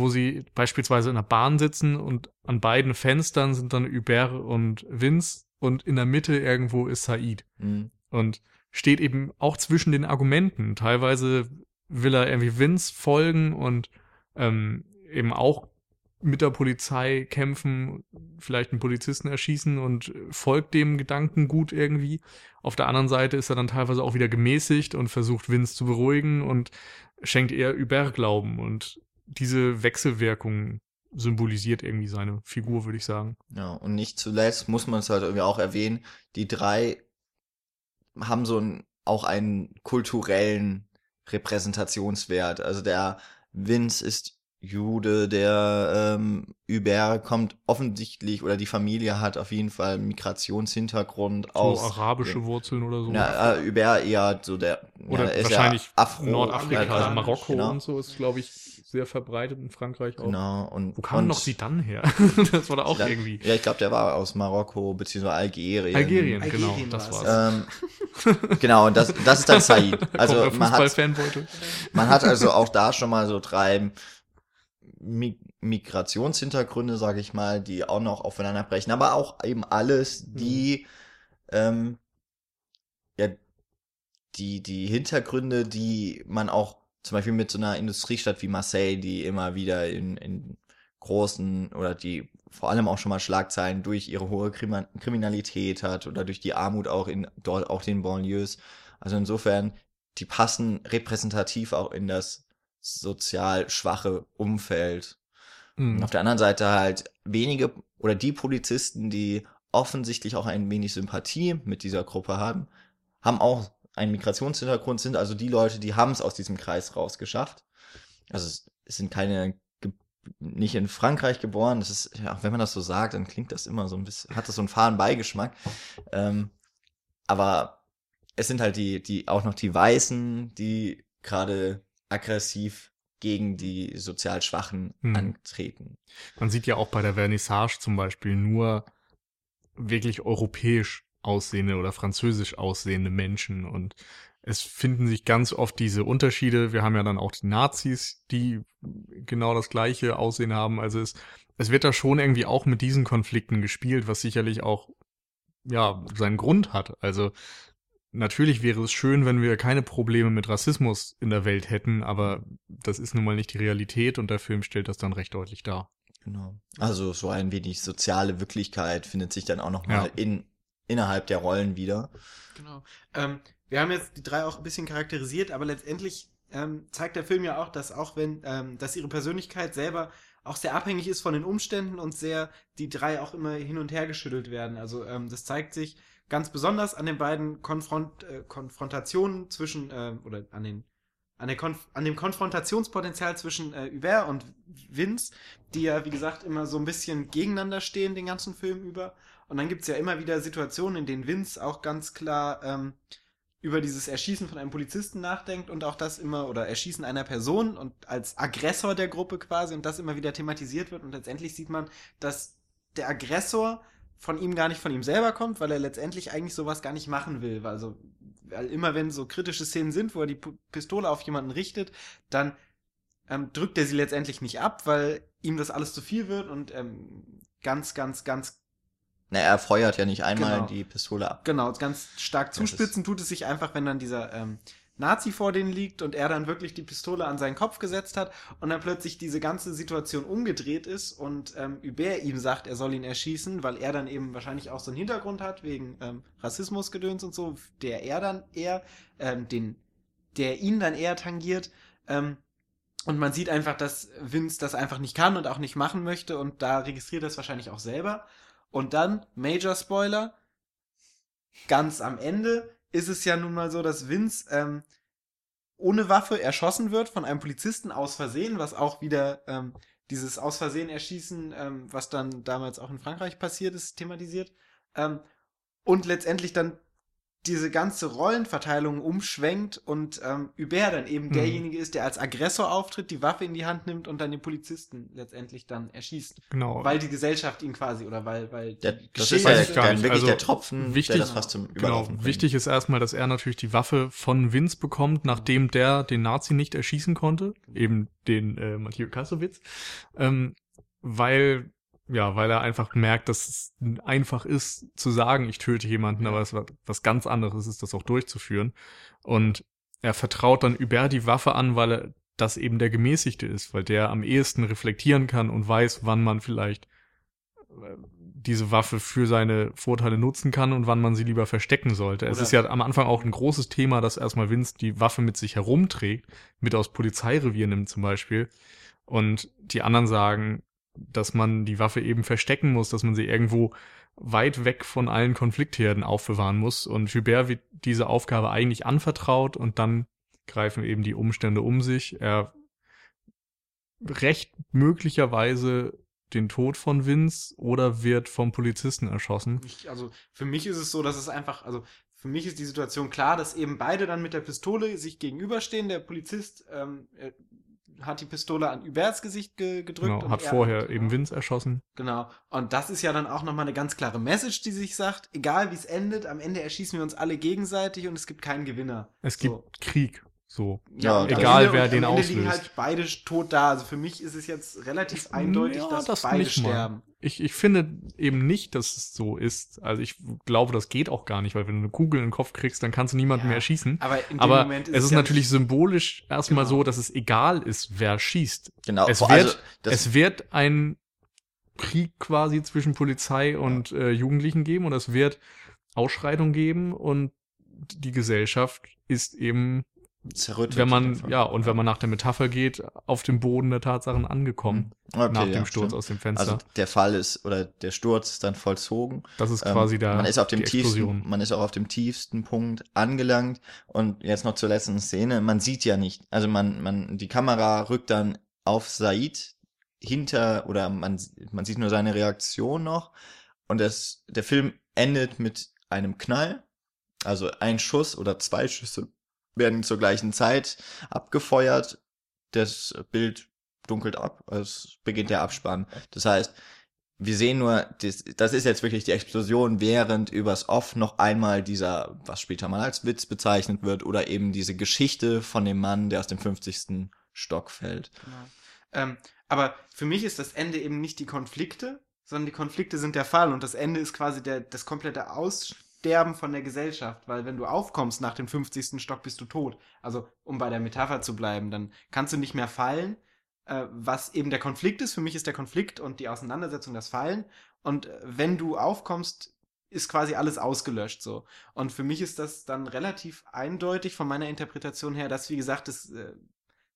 wo sie beispielsweise in der Bahn sitzen und an beiden Fenstern sind dann Hubert und Vince und in der Mitte irgendwo ist Said. mh, Und steht eben auch zwischen den Argumenten. Teilweise will er irgendwie Vince folgen und ähm, eben auch mit der Polizei kämpfen, vielleicht einen Polizisten erschießen und folgt dem Gedanken gut irgendwie. Auf der anderen Seite ist er dann teilweise auch wieder gemäßigt und versucht Vince zu beruhigen und schenkt eher Hubert Glauben. Und diese Wechselwirkung symbolisiert irgendwie seine Figur, würde ich sagen. Ja, und nicht zuletzt muss man es halt irgendwie auch erwähnen, die drei haben so einen, auch einen kulturellen Repräsentationswert. Also der Vince ist Jude, der ähm, kommt offensichtlich, oder die Familie hat auf jeden Fall Migrationshintergrund So aus. arabische Wurzeln oder so. Ja, äh, Hubert eher so der, Oder ja, ist wahrscheinlich ja Afro, Nordafrika, also Marokko genau. und so ist, glaube ich, sehr verbreitet in Frankreich auch. Genau, und, Wo kam und noch sie dann her? das war da auch dann- irgendwie. Ja, ich glaube, der war aus Marokko, beziehungsweise Algerien. Algerien, Algerien genau, das war's. Ähm, genau, und das, das ist dann Said. Also man hat, man hat also auch da schon mal so drei Mi Migrationshintergründe, sage ich mal, die auch noch aufeinander brechen, aber auch eben alles, die ähm, ja die die Hintergründe, die man auch zum Beispiel mit so einer Industriestadt wie Marseille, die immer wieder in, in großen oder die vor allem auch schon mal Schlagzeilen durch ihre hohe Krimi Kriminalität hat oder durch die Armut auch in dort auch den Banlieues. Also insofern, die passen repräsentativ auch in das sozial schwache Umfeld. Und Mhm. auf der anderen Seite halt wenige oder die Polizisten, die offensichtlich auch ein wenig Sympathie mit dieser Gruppe haben, haben auch einen Migrationshintergrund, sind also die Leute, die haben es aus diesem Kreis rausgeschafft. Also es, sind keine nicht in Frankreich geboren. Das ist, ja, wenn man das so sagt, dann klingt das immer so ein bisschen, hat das so einen fahren Beigeschmack. Ähm, aber es sind halt die, die auch noch die Weißen, die gerade aggressiv gegen die sozial Schwachen Hm. antreten. Man sieht ja auch bei der Vernissage zum Beispiel nur wirklich europäisch aussehende oder französisch aussehende Menschen und es finden sich ganz oft diese Unterschiede. Wir haben ja dann auch die Nazis, die genau das gleiche Aussehen haben. Also es, es wird da schon irgendwie auch mit diesen Konflikten gespielt, was sicherlich auch, ja, seinen Grund hat. Also natürlich wäre es schön, wenn wir keine Probleme mit Rassismus in der Welt hätten, aber das ist nun mal nicht die Realität und der Film stellt das dann recht deutlich dar. Genau. Also so ein wenig soziale Wirklichkeit findet sich dann auch noch mal Ja. in innerhalb der Rollen wieder. Genau. Ähm, wir haben jetzt die drei auch ein bisschen charakterisiert, aber letztendlich ähm, zeigt der Film ja auch, dass auch wenn, ähm, dass ihre Persönlichkeit selber auch sehr abhängig ist von den Umständen und sehr die drei auch immer hin und her geschüttelt werden. Also ähm, das zeigt sich ganz besonders an den beiden Konfront äh, Konfrontationen zwischen äh, oder an den an, der Konf an dem Konfrontationspotenzial zwischen äh, Hubert und Vince, die ja, wie gesagt, immer so ein bisschen gegeneinander stehen den ganzen Film über. Und dann gibt's ja immer wieder Situationen, in denen Vince auch ganz klar ähm, über dieses Erschießen von einem Polizisten nachdenkt und auch das immer, oder Erschießen einer Person und als Aggressor der Gruppe quasi und das immer wieder thematisiert wird. Und letztendlich sieht man, dass der Aggressor von ihm gar nicht von ihm selber kommt, weil er letztendlich eigentlich sowas gar nicht machen will. Also, weil immer wenn so kritische Szenen sind, wo er die P Pistole auf jemanden richtet, dann ähm, drückt er sie letztendlich nicht ab, weil ihm das alles zu viel wird und ähm, ganz, ganz, ganz, Na, er feuert ja nicht einmal Genau. die Pistole ab. genau, ganz stark zuspitzen tut es sich einfach, wenn dann dieser ähm, Nazi vor denen liegt und er dann wirklich die Pistole an seinen Kopf gesetzt hat und dann plötzlich diese ganze Situation umgedreht ist und ähm, Hubert ihm sagt, er soll ihn erschießen, weil er dann eben wahrscheinlich auch so einen Hintergrund hat wegen ähm, Rassismusgedöns und so, der er dann eher, ähm, den, der ihn dann eher tangiert. Ähm, und man sieht einfach, dass Vince das einfach nicht kann und auch nicht machen möchte und da registriert er es wahrscheinlich auch selber. Und dann, Major Spoiler, ganz am Ende ist es ja nun mal so, dass Vince ähm, ohne Waffe erschossen wird von einem Polizisten aus Versehen, was auch wieder ähm, dieses aus Versehen erschießen, ähm, was dann damals auch in Frankreich passiert ist, thematisiert. Ähm, und letztendlich dann diese ganze Rollenverteilung umschwenkt und ähm, Hubert dann eben Mhm. derjenige ist, der als Aggressor auftritt, die Waffe in die Hand nimmt und dann den Polizisten letztendlich dann erschießt. Genau. Weil die Gesellschaft ihn quasi, oder weil, weil Der, das ist ja gar dann nicht. wirklich Also, der Tropfen, wichtig- der das fast zum Genau, Überlaufen bringt. wichtig ist erstmal, dass er natürlich die Waffe von Vince bekommt, nachdem der den Nazi nicht erschießen konnte, eben den äh, Matthieu Kassowitz, ähm, weil ja, weil er einfach merkt, dass es einfach ist zu sagen, ich töte jemanden, aber es was, was ganz anderes ist, das auch durchzuführen. Und er vertraut dann Hubert die Waffe an, weil er das eben der Gemäßigte ist, weil der am ehesten reflektieren kann und weiß, wann man vielleicht äh, diese Waffe für seine Vorteile nutzen kann und wann man sie lieber verstecken sollte. es Oder- ist ja am Anfang auch ein großes Thema, dass erstmal Vince die Waffe mit sich herumträgt, mit aus Polizeirevier nimmt zum Beispiel. Und die anderen sagen, dass man die Waffe eben verstecken muss, dass man sie irgendwo weit weg von allen Konfliktherden aufbewahren muss. Und Hubert wird diese Aufgabe eigentlich anvertraut und dann greifen eben die Umstände um sich. Er rächt möglicherweise den Tod von Vince oder wird vom Polizisten erschossen. Ich, also für mich ist es so, dass es einfach, also für mich ist die Situation klar, dass eben beide dann mit der Pistole sich gegenüberstehen. Der Polizist ähm, äh, hat die Pistole an Huberts Gesicht ge gedrückt. Genau, und hat er- vorher genau, eben Vince erschossen. Genau. Und das ist ja dann auch nochmal eine ganz klare Message, die sich sagt, egal wie es endet, am Ende erschießen wir uns alle gegenseitig und es gibt keinen Gewinner. Es gibt So. Krieg. So. Ja, egal, wer den am Ende liegen auslöst. halt beide tot da. Also für mich ist es jetzt relativ eindeutig, Ja, dass das beide sterben. Ich, ich finde eben nicht, dass es so ist. Also ich glaube, das geht auch gar nicht, weil wenn du eine Kugel in den Kopf kriegst, dann kannst du niemanden Ja, mehr erschießen. Aber in dem Aber Moment es ist ja natürlich symbolisch erstmal Genau. so, dass es egal ist, wer schießt. Genau. Es wird, also, es wird ein Krieg quasi zwischen Polizei und äh, Jugendlichen geben und es wird Ausschreitungen geben und die Gesellschaft ist eben, zerrüttet wenn man, ja, und wenn man nach der Metapher geht, auf dem Boden der Tatsachen angekommen, Okay, nach ja, dem Sturz stimmt. aus dem Fenster. Also der Fall ist, oder der Sturz ist dann vollzogen. das ist Ähm, quasi der, man ist auf dem tiefsten, man ist auch auf dem tiefsten Punkt angelangt und jetzt noch zur letzten Szene. Man sieht ja nicht, also man, man, die Kamera rückt dann auf Said hinter oder man, man sieht nur seine Reaktion noch und das, der Film endet mit einem Knall, also ein Schuss oder zwei Schüsse werden zur gleichen Zeit abgefeuert. Das Bild dunkelt ab, es beginnt der Abspann. Das heißt, wir sehen nur, das, ist jetzt wirklich die Explosion, während übers Off noch einmal dieser, was später mal als Witz bezeichnet wird, oder eben diese Geschichte von dem Mann, der aus dem 50. Stock fällt. Genau. Ähm, aber für mich ist das Ende eben nicht die Konflikte, sondern die Konflikte sind der Fall und das Ende ist quasi der, das komplette Aussterben von der Gesellschaft, weil wenn du aufkommst nach dem 50. Stock, bist du tot. Also, um bei der Metapher zu bleiben, dann kannst du nicht mehr fallen, äh, was eben der Konflikt ist. Für mich ist der Konflikt und die Auseinandersetzung das Fallen. Und äh, wenn du aufkommst, ist quasi alles ausgelöscht so. Und für mich ist das dann relativ eindeutig von meiner Interpretation her, dass, wie gesagt, das äh,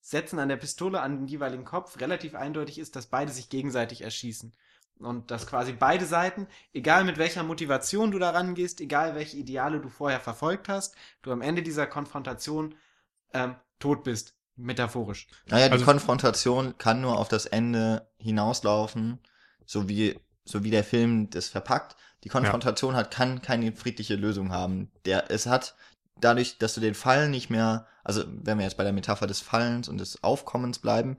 Setzen an der Pistole an den jeweiligen Kopf relativ eindeutig ist, dass beide sich gegenseitig erschießen. Und dass quasi beide Seiten, egal mit welcher Motivation du da rangehst, egal welche Ideale du vorher verfolgt hast, du am Ende dieser Konfrontation ähm, tot bist. Metaphorisch. Naja, die Also- Konfrontation kann nur auf das Ende hinauslaufen, so wie, so wie der Film das verpackt. Die Konfrontation hat, kann keine friedliche Lösung haben. Der, es hat dadurch, dass du den Fall nicht mehr, also wenn wir jetzt bei der Metapher des Fallens und des Aufkommens bleiben,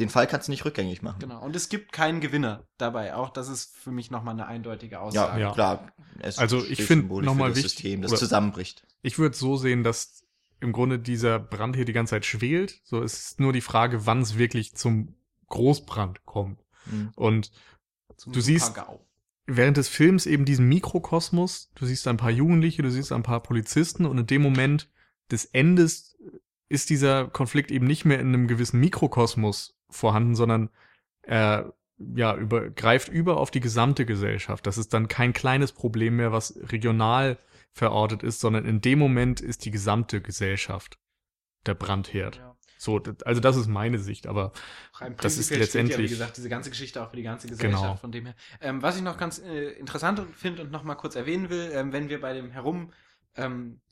den Fall kannst du nicht rückgängig machen. Genau. Und es gibt keinen Gewinner dabei. Auch das ist für mich nochmal eine eindeutige Ja, Aussage. Ja. klar. Es Also ich steht find symbolisch noch für mal das wichtig- System, das zusammenbricht. Ich würde so sehen, dass im Grunde dieser Brand hier die ganze Zeit schwelt. So es ist nur die Frage, wann es wirklich zum Großbrand kommt. Mhm. Und Zum Du siehst- Super-GAU. während des Films eben diesen Mikrokosmos, du siehst ein paar Jugendliche, du siehst ein paar Polizisten und in dem Moment des Endes ist dieser Konflikt eben nicht mehr in einem gewissen Mikrokosmos vorhanden, sondern er ja, über, greift über auf die gesamte Gesellschaft. Das ist dann kein kleines Problem mehr, was regional verortet ist, sondern in dem Moment ist die gesamte Gesellschaft der Brandherd. Ja. So, also das ist meine Sicht, aber Das ist steht Ja, letztendlich- wie gesagt, diese ganze Geschichte auch für die ganze Gesellschaft. Genau. Von dem her. Ähm, was ich noch ganz äh, interessant finde und noch mal kurz erwähnen will, ähm, wenn wir bei dem Herum ähm,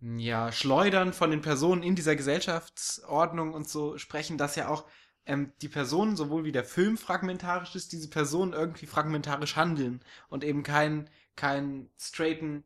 ja, Schleudern von den Personen in dieser Gesellschaftsordnung und so sprechen, dass ja auch ähm, die Personen, sowohl wie der Film fragmentarisch ist, diese Personen irgendwie fragmentarisch handeln und eben keinen keinen straighten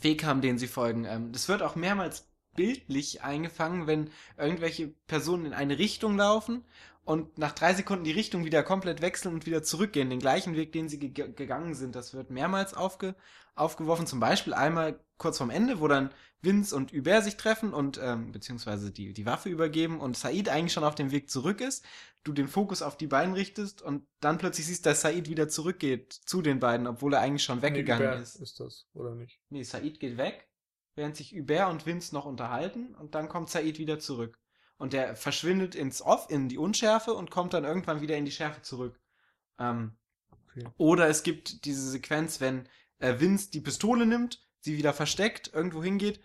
Weg haben, den sie folgen. Ähm, das wird auch mehrmals bildlich eingefangen, wenn irgendwelche Personen in eine Richtung laufen und nach drei Sekunden die Richtung wieder komplett wechseln und wieder zurückgehen, den gleichen Weg, den sie ge gegangen sind. Das wird mehrmals aufge aufgeworfen. Zum Beispiel einmal kurz vorm Ende, wo dann Vince und Hubert sich treffen und ähm, beziehungsweise die, die Waffe übergeben und Said eigentlich schon auf dem Weg zurück ist, du den Fokus auf die beiden richtest und dann plötzlich siehst, dass Said wieder zurückgeht zu den beiden, obwohl er eigentlich schon weggegangen ist. ist das, oder nicht? Nee, Said geht weg, während sich Hubert und Vince noch unterhalten und dann kommt Said wieder zurück. Und der verschwindet ins Off, in die Unschärfe und kommt dann irgendwann wieder in die Schärfe zurück. Ähm, Okay. Oder es gibt diese Sequenz, wenn äh, Vince die Pistole nimmt, sie wieder versteckt, irgendwo hingeht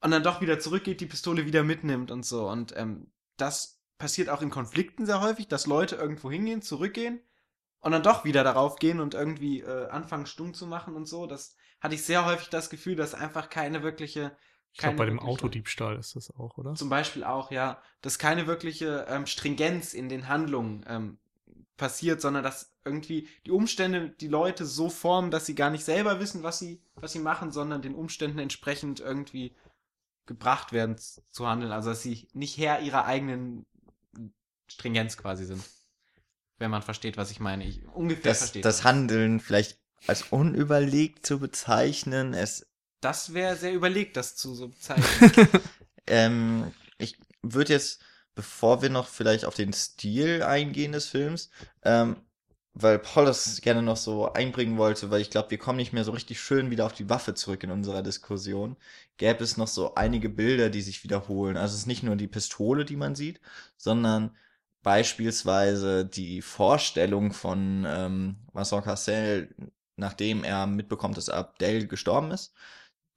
und dann doch wieder zurückgeht, die Pistole wieder mitnimmt und so. Und ähm, das passiert auch in Konflikten sehr häufig, dass Leute irgendwo hingehen, zurückgehen und dann doch wieder darauf gehen und irgendwie äh, anfangen stumm zu machen und so. Das hatte ich sehr häufig das Gefühl, dass einfach keine wirkliche Ich glaube, bei dem Autodiebstahl ist das auch, oder? zum Beispiel auch, ja, dass keine wirkliche ähm, Stringenz in den Handlungen ähm, passiert, sondern dass irgendwie die Umstände die Leute so formen, dass sie gar nicht selber wissen, was sie, was sie machen, sondern den Umständen entsprechend irgendwie gebracht werden zu handeln. Also dass sie nicht Herr ihrer eigenen Stringenz quasi sind. Wenn man versteht, was ich meine. Ich, ungefähr Das, versteht das man. Handeln vielleicht als unüberlegt zu bezeichnen, es Das wäre sehr überlegt, das zu so bezeichnen. Ähm, ich würde jetzt, bevor wir noch vielleicht auf den Stil eingehen des Films, ähm, weil Paul das gerne noch so einbringen wollte, weil ich glaube, wir kommen nicht mehr so richtig schön wieder auf die Waffe zurück in unserer Diskussion, gäbe es noch so einige Bilder, die sich wiederholen. Also es ist nicht nur die Pistole, die man sieht, sondern beispielsweise die Vorstellung von ähm, Vincent Cassel, nachdem er mitbekommt, dass Abdel gestorben ist,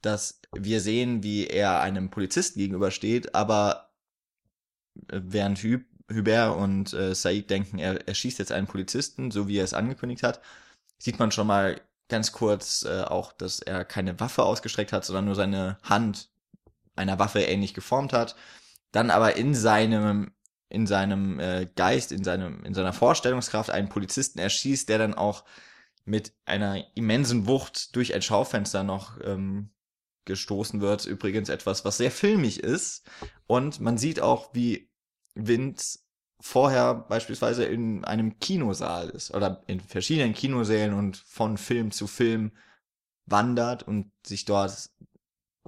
dass wir sehen, wie er einem Polizisten gegenübersteht, aber äh, während Hü Hubert und äh, Said denken, er, er schießt jetzt einen Polizisten, so wie er es angekündigt hat, sieht man schon mal ganz kurz äh, auch, dass er keine Waffe ausgestreckt hat, sondern nur seine Hand einer Waffe ähnlich geformt hat. Dann aber in seinem in seinem äh, Geist, in seinem in seiner Vorstellungskraft einen Polizisten erschießt, der dann auch mit einer immensen Wucht durch ein Schaufenster noch ähm, gestoßen wird. Übrigens etwas, was sehr filmig ist. Und man sieht auch, wie Vince vorher beispielsweise in einem Kinosaal ist oder in verschiedenen Kinosälen und von Film zu Film wandert und sich dort,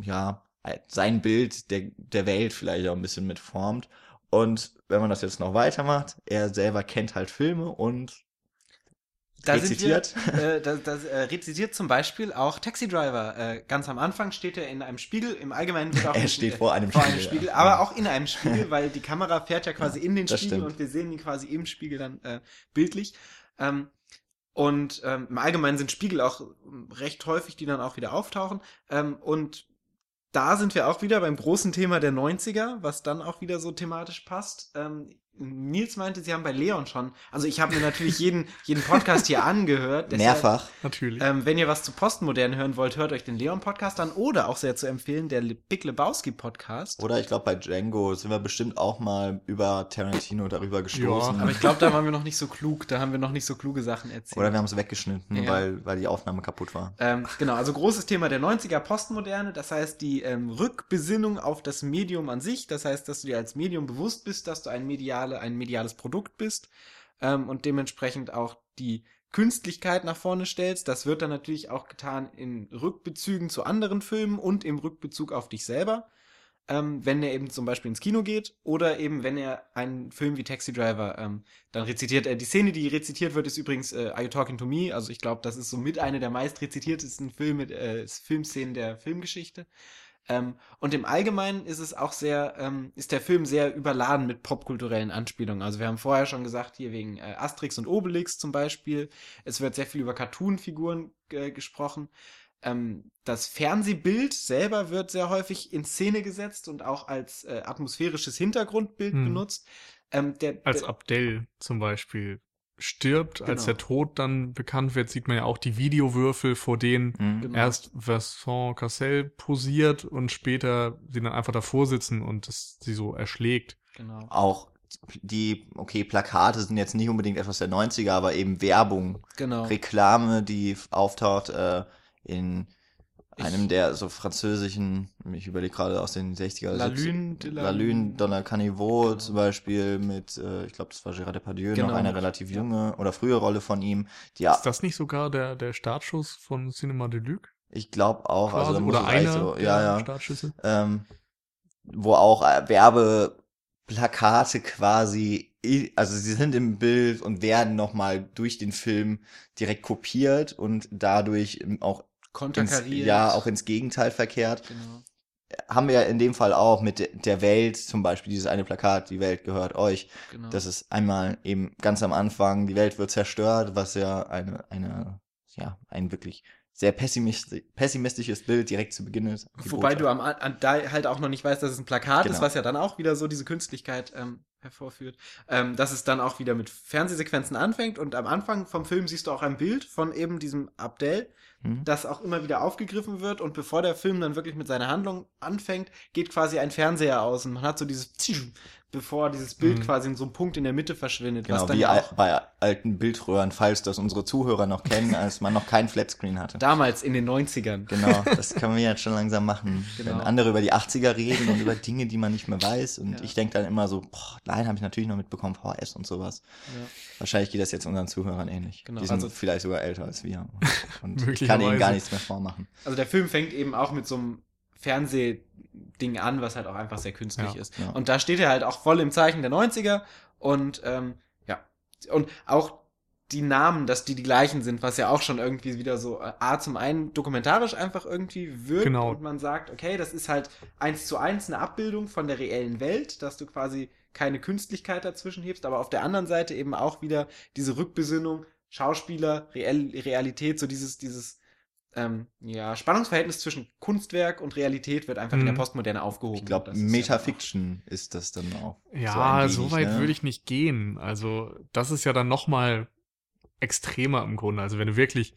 ja, sein Bild der, der Welt vielleicht auch ein bisschen mitformt. Und wenn man das jetzt noch weitermacht, er selber kennt halt Filme und Da sind wir, rezitiert. äh, das, das äh, rezitiert zum Beispiel auch Taxi Driver. Äh, ganz am Anfang steht er in einem Spiegel. Im Allgemeinen wird auch Er steht äh, vor einem vor Spiegel, einem ja. Spiegel, Ja. aber auch in einem Spiegel, weil die Kamera fährt ja quasi in den Spiegel stimmt. und wir sehen ihn quasi im Spiegel dann äh, bildlich. Ähm, und ähm, im Allgemeinen sind Spiegel auch ähm, recht häufig, die dann auch wieder auftauchen. Ähm, und da sind wir auch wieder beim großen Thema der 90er, was dann auch wieder so thematisch passt. Ähm, Nils meinte, sie haben bei Leon schon, also ich habe mir natürlich jeden, jeden Podcast hier angehört. deshalb- Mehrfach. Natürlich. ähm, wenn ihr was zu Postmodern hören wollt, hört euch den Leon-Podcast an oder auch sehr zu empfehlen, der Le Big Lebowski-Podcast. Oder ich glaube, bei Django sind wir bestimmt auch mal über Tarantino darüber gestoßen. Aber ich glaube, da waren wir noch nicht so klug, da haben wir noch nicht so kluge Sachen erzählt. Oder wir haben es weggeschnitten, Ja. weil, weil die Aufnahme kaputt war. Ähm, genau, also großes Thema der 90er Postmoderne, das heißt die ähm, Rückbesinnung auf das Medium an sich, das heißt, dass du dir als Medium bewusst bist, dass du ein, mediale, ein mediales Produkt bist ähm, und dementsprechend auch die Künstlichkeit nach vorne stellst. Das wird dann natürlich auch getan in Rückbezügen zu anderen Filmen und im Rückbezug auf dich selber. ähm, wenn er eben zum Beispiel ins Kino geht oder eben wenn er einen Film wie Taxi Driver, ähm, dann rezitiert er. Die Szene, die rezitiert wird, ist übrigens äh, Are You Talking to Me? Also ich glaube, das ist so mit eine der meist rezitiertesten Filme, äh, Filmszenen der Filmgeschichte. Ähm, und im Allgemeinen ist es auch sehr, ähm, ist der Film sehr überladen mit popkulturellen Anspielungen. Also wir haben vorher schon gesagt, hier wegen äh, Asterix und Obelix zum Beispiel. Es wird sehr viel über Cartoon-Figuren äh, gesprochen. Ähm, das Fernsehbild selber wird sehr häufig in Szene gesetzt und auch als äh, atmosphärisches Hintergrundbild Hm. benutzt. Ähm, der, Als Abdel zum Beispiel stirbt, als Genau. der Tod dann bekannt wird, sieht man ja auch die Videowürfel, vor denen Mhm. Genau. erst Vincent Cassel posiert und später sie dann einfach davor sitzen und es sie so erschlägt. genau. Auch die, okay, Plakate sind jetzt nicht unbedingt etwas der 90er, aber eben Werbung, Genau. Reklame, die auftaucht äh, in einem der so französischen, ich überlege gerade aus den 60er, La 70er Lune de la- La Lune la Caniveau Genau. zum Beispiel mit, äh, ich glaube, das war Gérard Depardieu, Genau, noch eine relativ junge oder frühe Rolle von ihm. Die, Ist das nicht sogar der, der Startschuss von Cinema Deluxe? ich glaube auch, also quasi? muss Oder einer so, ja, ja. Startschüsse? ähm, wo auch äh, Werbeplakate quasi, also sie sind im Bild und werden nochmal durch den Film direkt kopiert und dadurch ähm, auch Konterkariert. ja auch ins Gegenteil verkehrt. Genau. Haben wir ja in dem Fall auch mit de- der Welt, zum Beispiel dieses eine Plakat, die Welt gehört euch. genau. Das ist einmal eben ganz am Anfang, die Welt wird zerstört, was ja eine, eine, ja, ein wirklich sehr pessimistisch, pessimistisches Bild direkt zu Beginn ist. Wobei du am, an, da halt auch noch nicht weißt, dass es ein Plakat ist, Genau. was ja dann auch wieder so diese Künstlichkeit ähm, hervorführt. Ähm, dass es dann auch wieder mit Fernsehsequenzen anfängt und am Anfang vom Film siehst du auch ein Bild von eben diesem Abdel? Das auch immer wieder aufgegriffen wird und bevor der Film dann wirklich mit seiner Handlung anfängt, geht quasi ein Fernseher aus und man hat so dieses bevor dieses Bild Mhm. quasi in so einem Punkt in der Mitte verschwindet, was Genau, dann wie ja bei alten Bildröhren, falls das unsere Zuhörer noch kennen, als man noch keinen Flatscreen hatte. damals in den 90ern. Genau, das können wir jetzt schon langsam machen. Genau. Wenn andere über die 80er reden und über Dinge, die man nicht mehr weiß. Und Ja. ich denke dann immer so, boah, nein, habe ich natürlich noch mitbekommen, VHS und sowas. Ja. Wahrscheinlich geht das jetzt unseren Zuhörern ähnlich. Genau, die sind also- vielleicht sogar älter als wir. Und ich kann ihnen gar nichts mehr vormachen. Also der Film fängt eben auch mit so einem Fernsehding an, was halt auch einfach sehr künstlich Ja, ist. ja. Und da steht er halt auch voll im Zeichen der 90er und ähm, ja. Und auch die Namen, dass die die gleichen sind, was ja auch schon irgendwie wieder so, äh, A, zum einen dokumentarisch einfach irgendwie wirkt Genau. und man sagt, okay, das ist halt eins zu eins eine Abbildung von der reellen Welt, dass du quasi keine Künstlichkeit dazwischen hebst, aber auf der anderen Seite eben auch wieder diese Rückbesinnung, Schauspieler, Real Realität, so dieses, dieses ähm, ja, Spannungsverhältnis zwischen Kunstwerk und Realität wird einfach in der Mhm. Postmoderne aufgehoben. Ich glaube, ist ja Metafiction ist das dann auch. Ja, so, so, weit ne? würde ich nicht gehen. Also, das ist ja dann noch mal extremer im Grunde. Also, wenn du wirklich,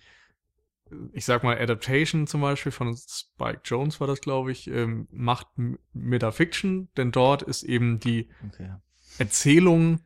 ich sag mal, Adaptation zum Beispiel von Spike Jones war das, glaube ich, ähm, macht Metafiction, denn dort ist eben die Okay. Erzählung,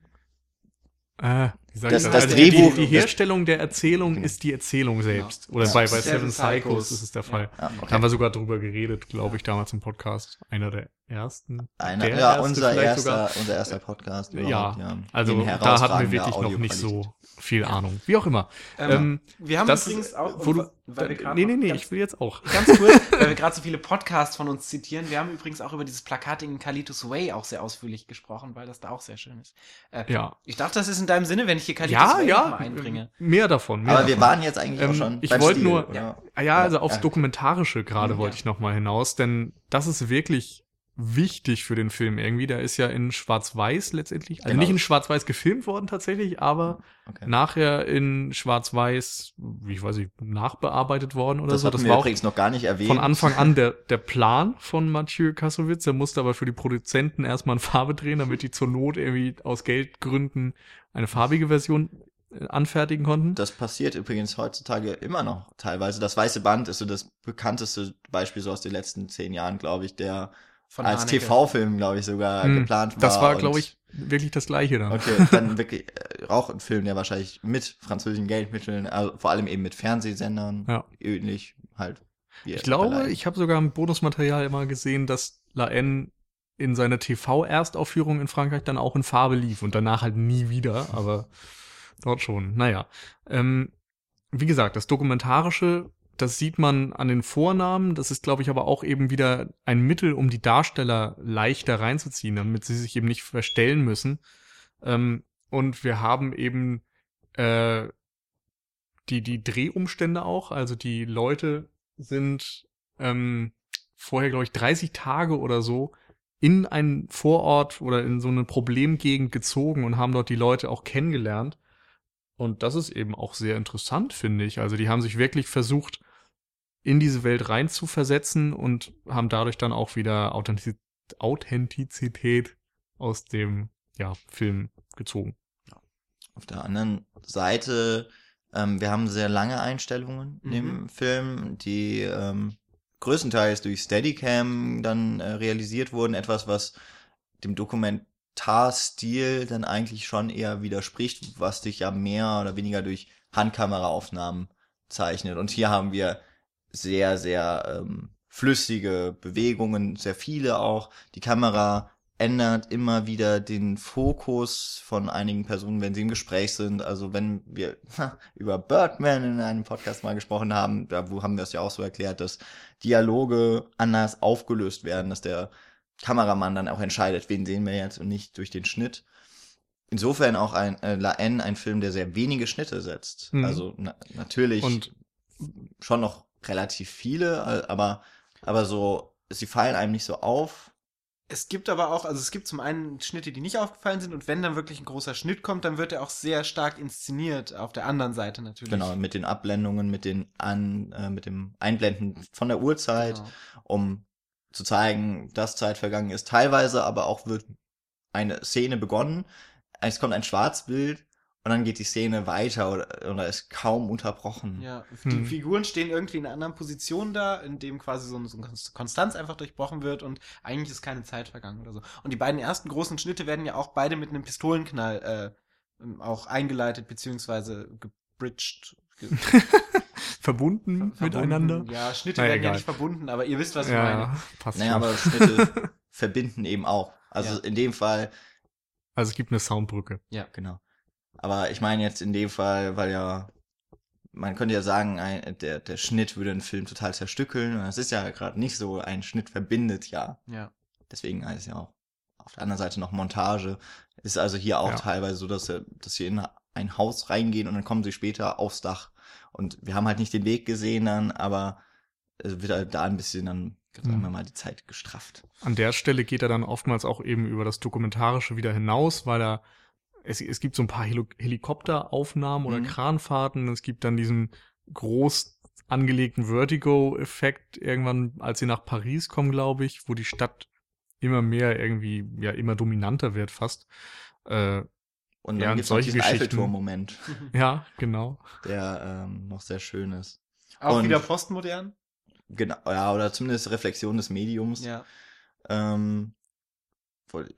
äh, Das- das Also Drehbuch- die, die Herstellung der Erzählung Genau. ist die Erzählung selbst. Oder Ja. bei, bei Seven Psychos Psychos. ist es der Fall. Ja, Da okay. haben wir sogar drüber geredet, glaube ich, damals im Podcast. Einer der ersten. Einer, der ja, erste unser erster, unser erster Podcast. Ja, überhaupt, Also da hatten wir wirklich noch nicht so viel Ahnung. Wie auch immer. Ähm, Ähm, wir haben das, übrigens auch, wo du, weil wir nee, nee, nee, ganz- ich will jetzt auch. Ganz kurz, weil wir gerade so viele Podcasts von uns zitieren. Wir haben übrigens auch über dieses Plakating in Kalitus Way auch sehr ausführlich gesprochen, weil das da auch sehr schön ist. Äh, Ja. Ich dachte, das ist in deinem Sinne, wenn ich hier Kalitus Ja, ja, einbringe. mehr davon. Mehr Aber wir davon. waren jetzt eigentlich auch Ähm, schon. ich wollte nur-? Ah Ja, also aufs Ja. Dokumentarische gerade wollte ja. ich noch mal hinaus, denn das ist wirklich wichtig für den Film irgendwie. Der ist ja in Schwarz-Weiß letztendlich, also Genau. nicht in Schwarz-Weiß gefilmt worden tatsächlich, aber Okay. nachher in Schwarz-Weiß, wie ich weiß nicht, nachbearbeitet worden oder das so. Das war auch übrigens noch gar nicht erwähnt. von Anfang an der, der Plan von Mathieu Kassowitz. Er musste aber für die Produzenten erstmal in Farbe drehen, damit die zur Not irgendwie aus Geldgründen eine farbige Version äh, anfertigen konnten. Das passiert übrigens heutzutage immer noch teilweise. Das Weiße Band ist so das bekannteste Beispiel so aus den letzten zehn Jahren, glaube ich, der Von als. TV-Film, glaube ich, sogar Hm, geplant war. das war, glaube ich, wirklich das Gleiche dann. Okay, dann wirklich äh, auch ein Film, der wahrscheinlich mit französischen Geldmitteln, also vor allem eben mit Fernsehsendern, Ja. ähnlich halt. wie Ich glaube, bei Leiden. ich habe sogar im Bonusmaterial immer gesehen, dass La N in seiner TV-Erstaufführung in Frankreich dann auch in Farbe lief und danach halt nie wieder, aber dort schon. Naja. Ähm, wie gesagt, das Dokumentarische, das sieht man an den Vornamen. Das ist, glaube ich, aber auch eben wieder ein Mittel, um die Darsteller leichter reinzuziehen, damit sie sich eben nicht verstellen müssen. Ähm, und wir haben eben äh, die, die Drehumstände auch. Also die Leute sind ähm, vorher, glaube ich, 30 Tage oder so in einen Vorort oder in so eine Problemgegend gezogen und haben dort die Leute auch kennengelernt. Und das ist eben auch sehr interessant, finde ich. Also die haben sich wirklich versucht, in diese Welt rein zu versetzen und haben dadurch dann auch wieder Authentiz Authentizität aus dem ja, Film gezogen. Auf der anderen Seite, ähm, wir haben sehr lange Einstellungen Mhm. Film, die ähm, größtenteils durch Steadicam dann äh, realisiert wurden. Etwas, was dem Dokumentarstil dann eigentlich schon eher widerspricht, was dich ja mehr oder weniger durch Handkameraaufnahmen zeichnet. Und hier haben wir sehr, sehr ähm, flüssige Bewegungen, sehr viele auch. Die Kamera ändert immer wieder den Fokus von einigen Personen, wenn sie im Gespräch sind. Also wenn wir über Birdman in einem Podcast mal gesprochen haben, da haben wir es ja auch so erklärt, dass Dialoge anders aufgelöst werden, dass der Kameramann dann auch entscheidet, wen sehen wir jetzt und nicht durch den Schnitt. Insofern auch ein äh, La N ein Film, der sehr wenige Schnitte setzt. Mhm. Also na natürlich Und schon noch relativ viele, äh, aber aber so sie fallen einem nicht so auf. Es gibt aber auch, also es gibt zum einen Schnitte, die nicht aufgefallen sind und wenn dann wirklich ein großer Schnitt kommt, dann wird er auch sehr stark inszeniert auf der anderen Seite natürlich. Genau, mit den Abblendungen, mit den An, äh, mit dem Einblenden von der Uhrzeit, Genau. um zu zeigen, dass Zeit vergangen ist. Teilweise aber auch wird eine Szene begonnen, es kommt ein Schwarzbild und dann geht die Szene weiter oder, oder ist kaum unterbrochen. Ja, die Hm. Figuren stehen irgendwie in einer anderen Position da, in dem quasi so, ein- so eine Konstanz einfach durchbrochen wird und eigentlich ist keine Zeit vergangen oder so. Und die beiden ersten großen Schnitte werden ja auch beide mit einem Pistolenknall äh, ähm, auch eingeleitet beziehungsweise gebridged. Ge verbunden ver- miteinander. verbunden. Ja, Schnitte Na, werden ja egal. nicht verbunden, aber ihr wisst, was ich meine. Ja, passt Naja, schon. aber Schnitte verbinden eben auch. Also Ja. in dem Fall Also es gibt eine Soundbrücke. Genau. Aber ich meine jetzt in dem Fall, weil ja, man könnte ja sagen, ein, der, der Schnitt würde einen Film total zerstückeln. Und das ist ja gerade nicht so. Ein Schnitt verbindet ja. Ja. Deswegen heißt es ja auch auf der anderen Seite noch Montage. Ist also hier auch Ja. teilweise so, dass, dass sie in ein Haus reingehen und dann kommen sie später aufs Dach. Und wir haben halt nicht den Weg gesehen dann, aber es wird halt da ein bisschen dann, sagen Mhm. wir mal, die Zeit gestrafft. An der Stelle geht er dann oftmals auch eben über das Dokumentarische wieder hinaus, weil er es, es gibt so ein paar Helo Helikopteraufnahmen oder Mhm. Kranfahrten. Es gibt dann diesen groß angelegten Vertigo-Effekt irgendwann, als sie nach Paris kommen, glaube ich, wo die Stadt immer mehr irgendwie, ja, immer dominanter wird fast. Äh, Und Ja, dann gibt's noch solche diesen Geschichten. Eiffelturm-Moment, ja, genau. der ähm, noch sehr schön ist. Auch Und- wieder postmodern. Genau, ja, oder zumindest Reflexion des Mediums. Ja. Ähm, voll,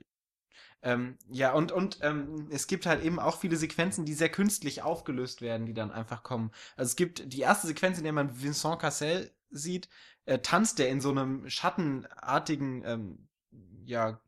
Ähm, ja, und, und ähm, es gibt halt eben auch viele Sequenzen, die sehr künstlich aufgelöst werden, die dann einfach kommen. Also es gibt die erste Sequenz, in der man Vincent Cassel sieht, äh, tanzt der in so einem schattenartigen, ähm, ja,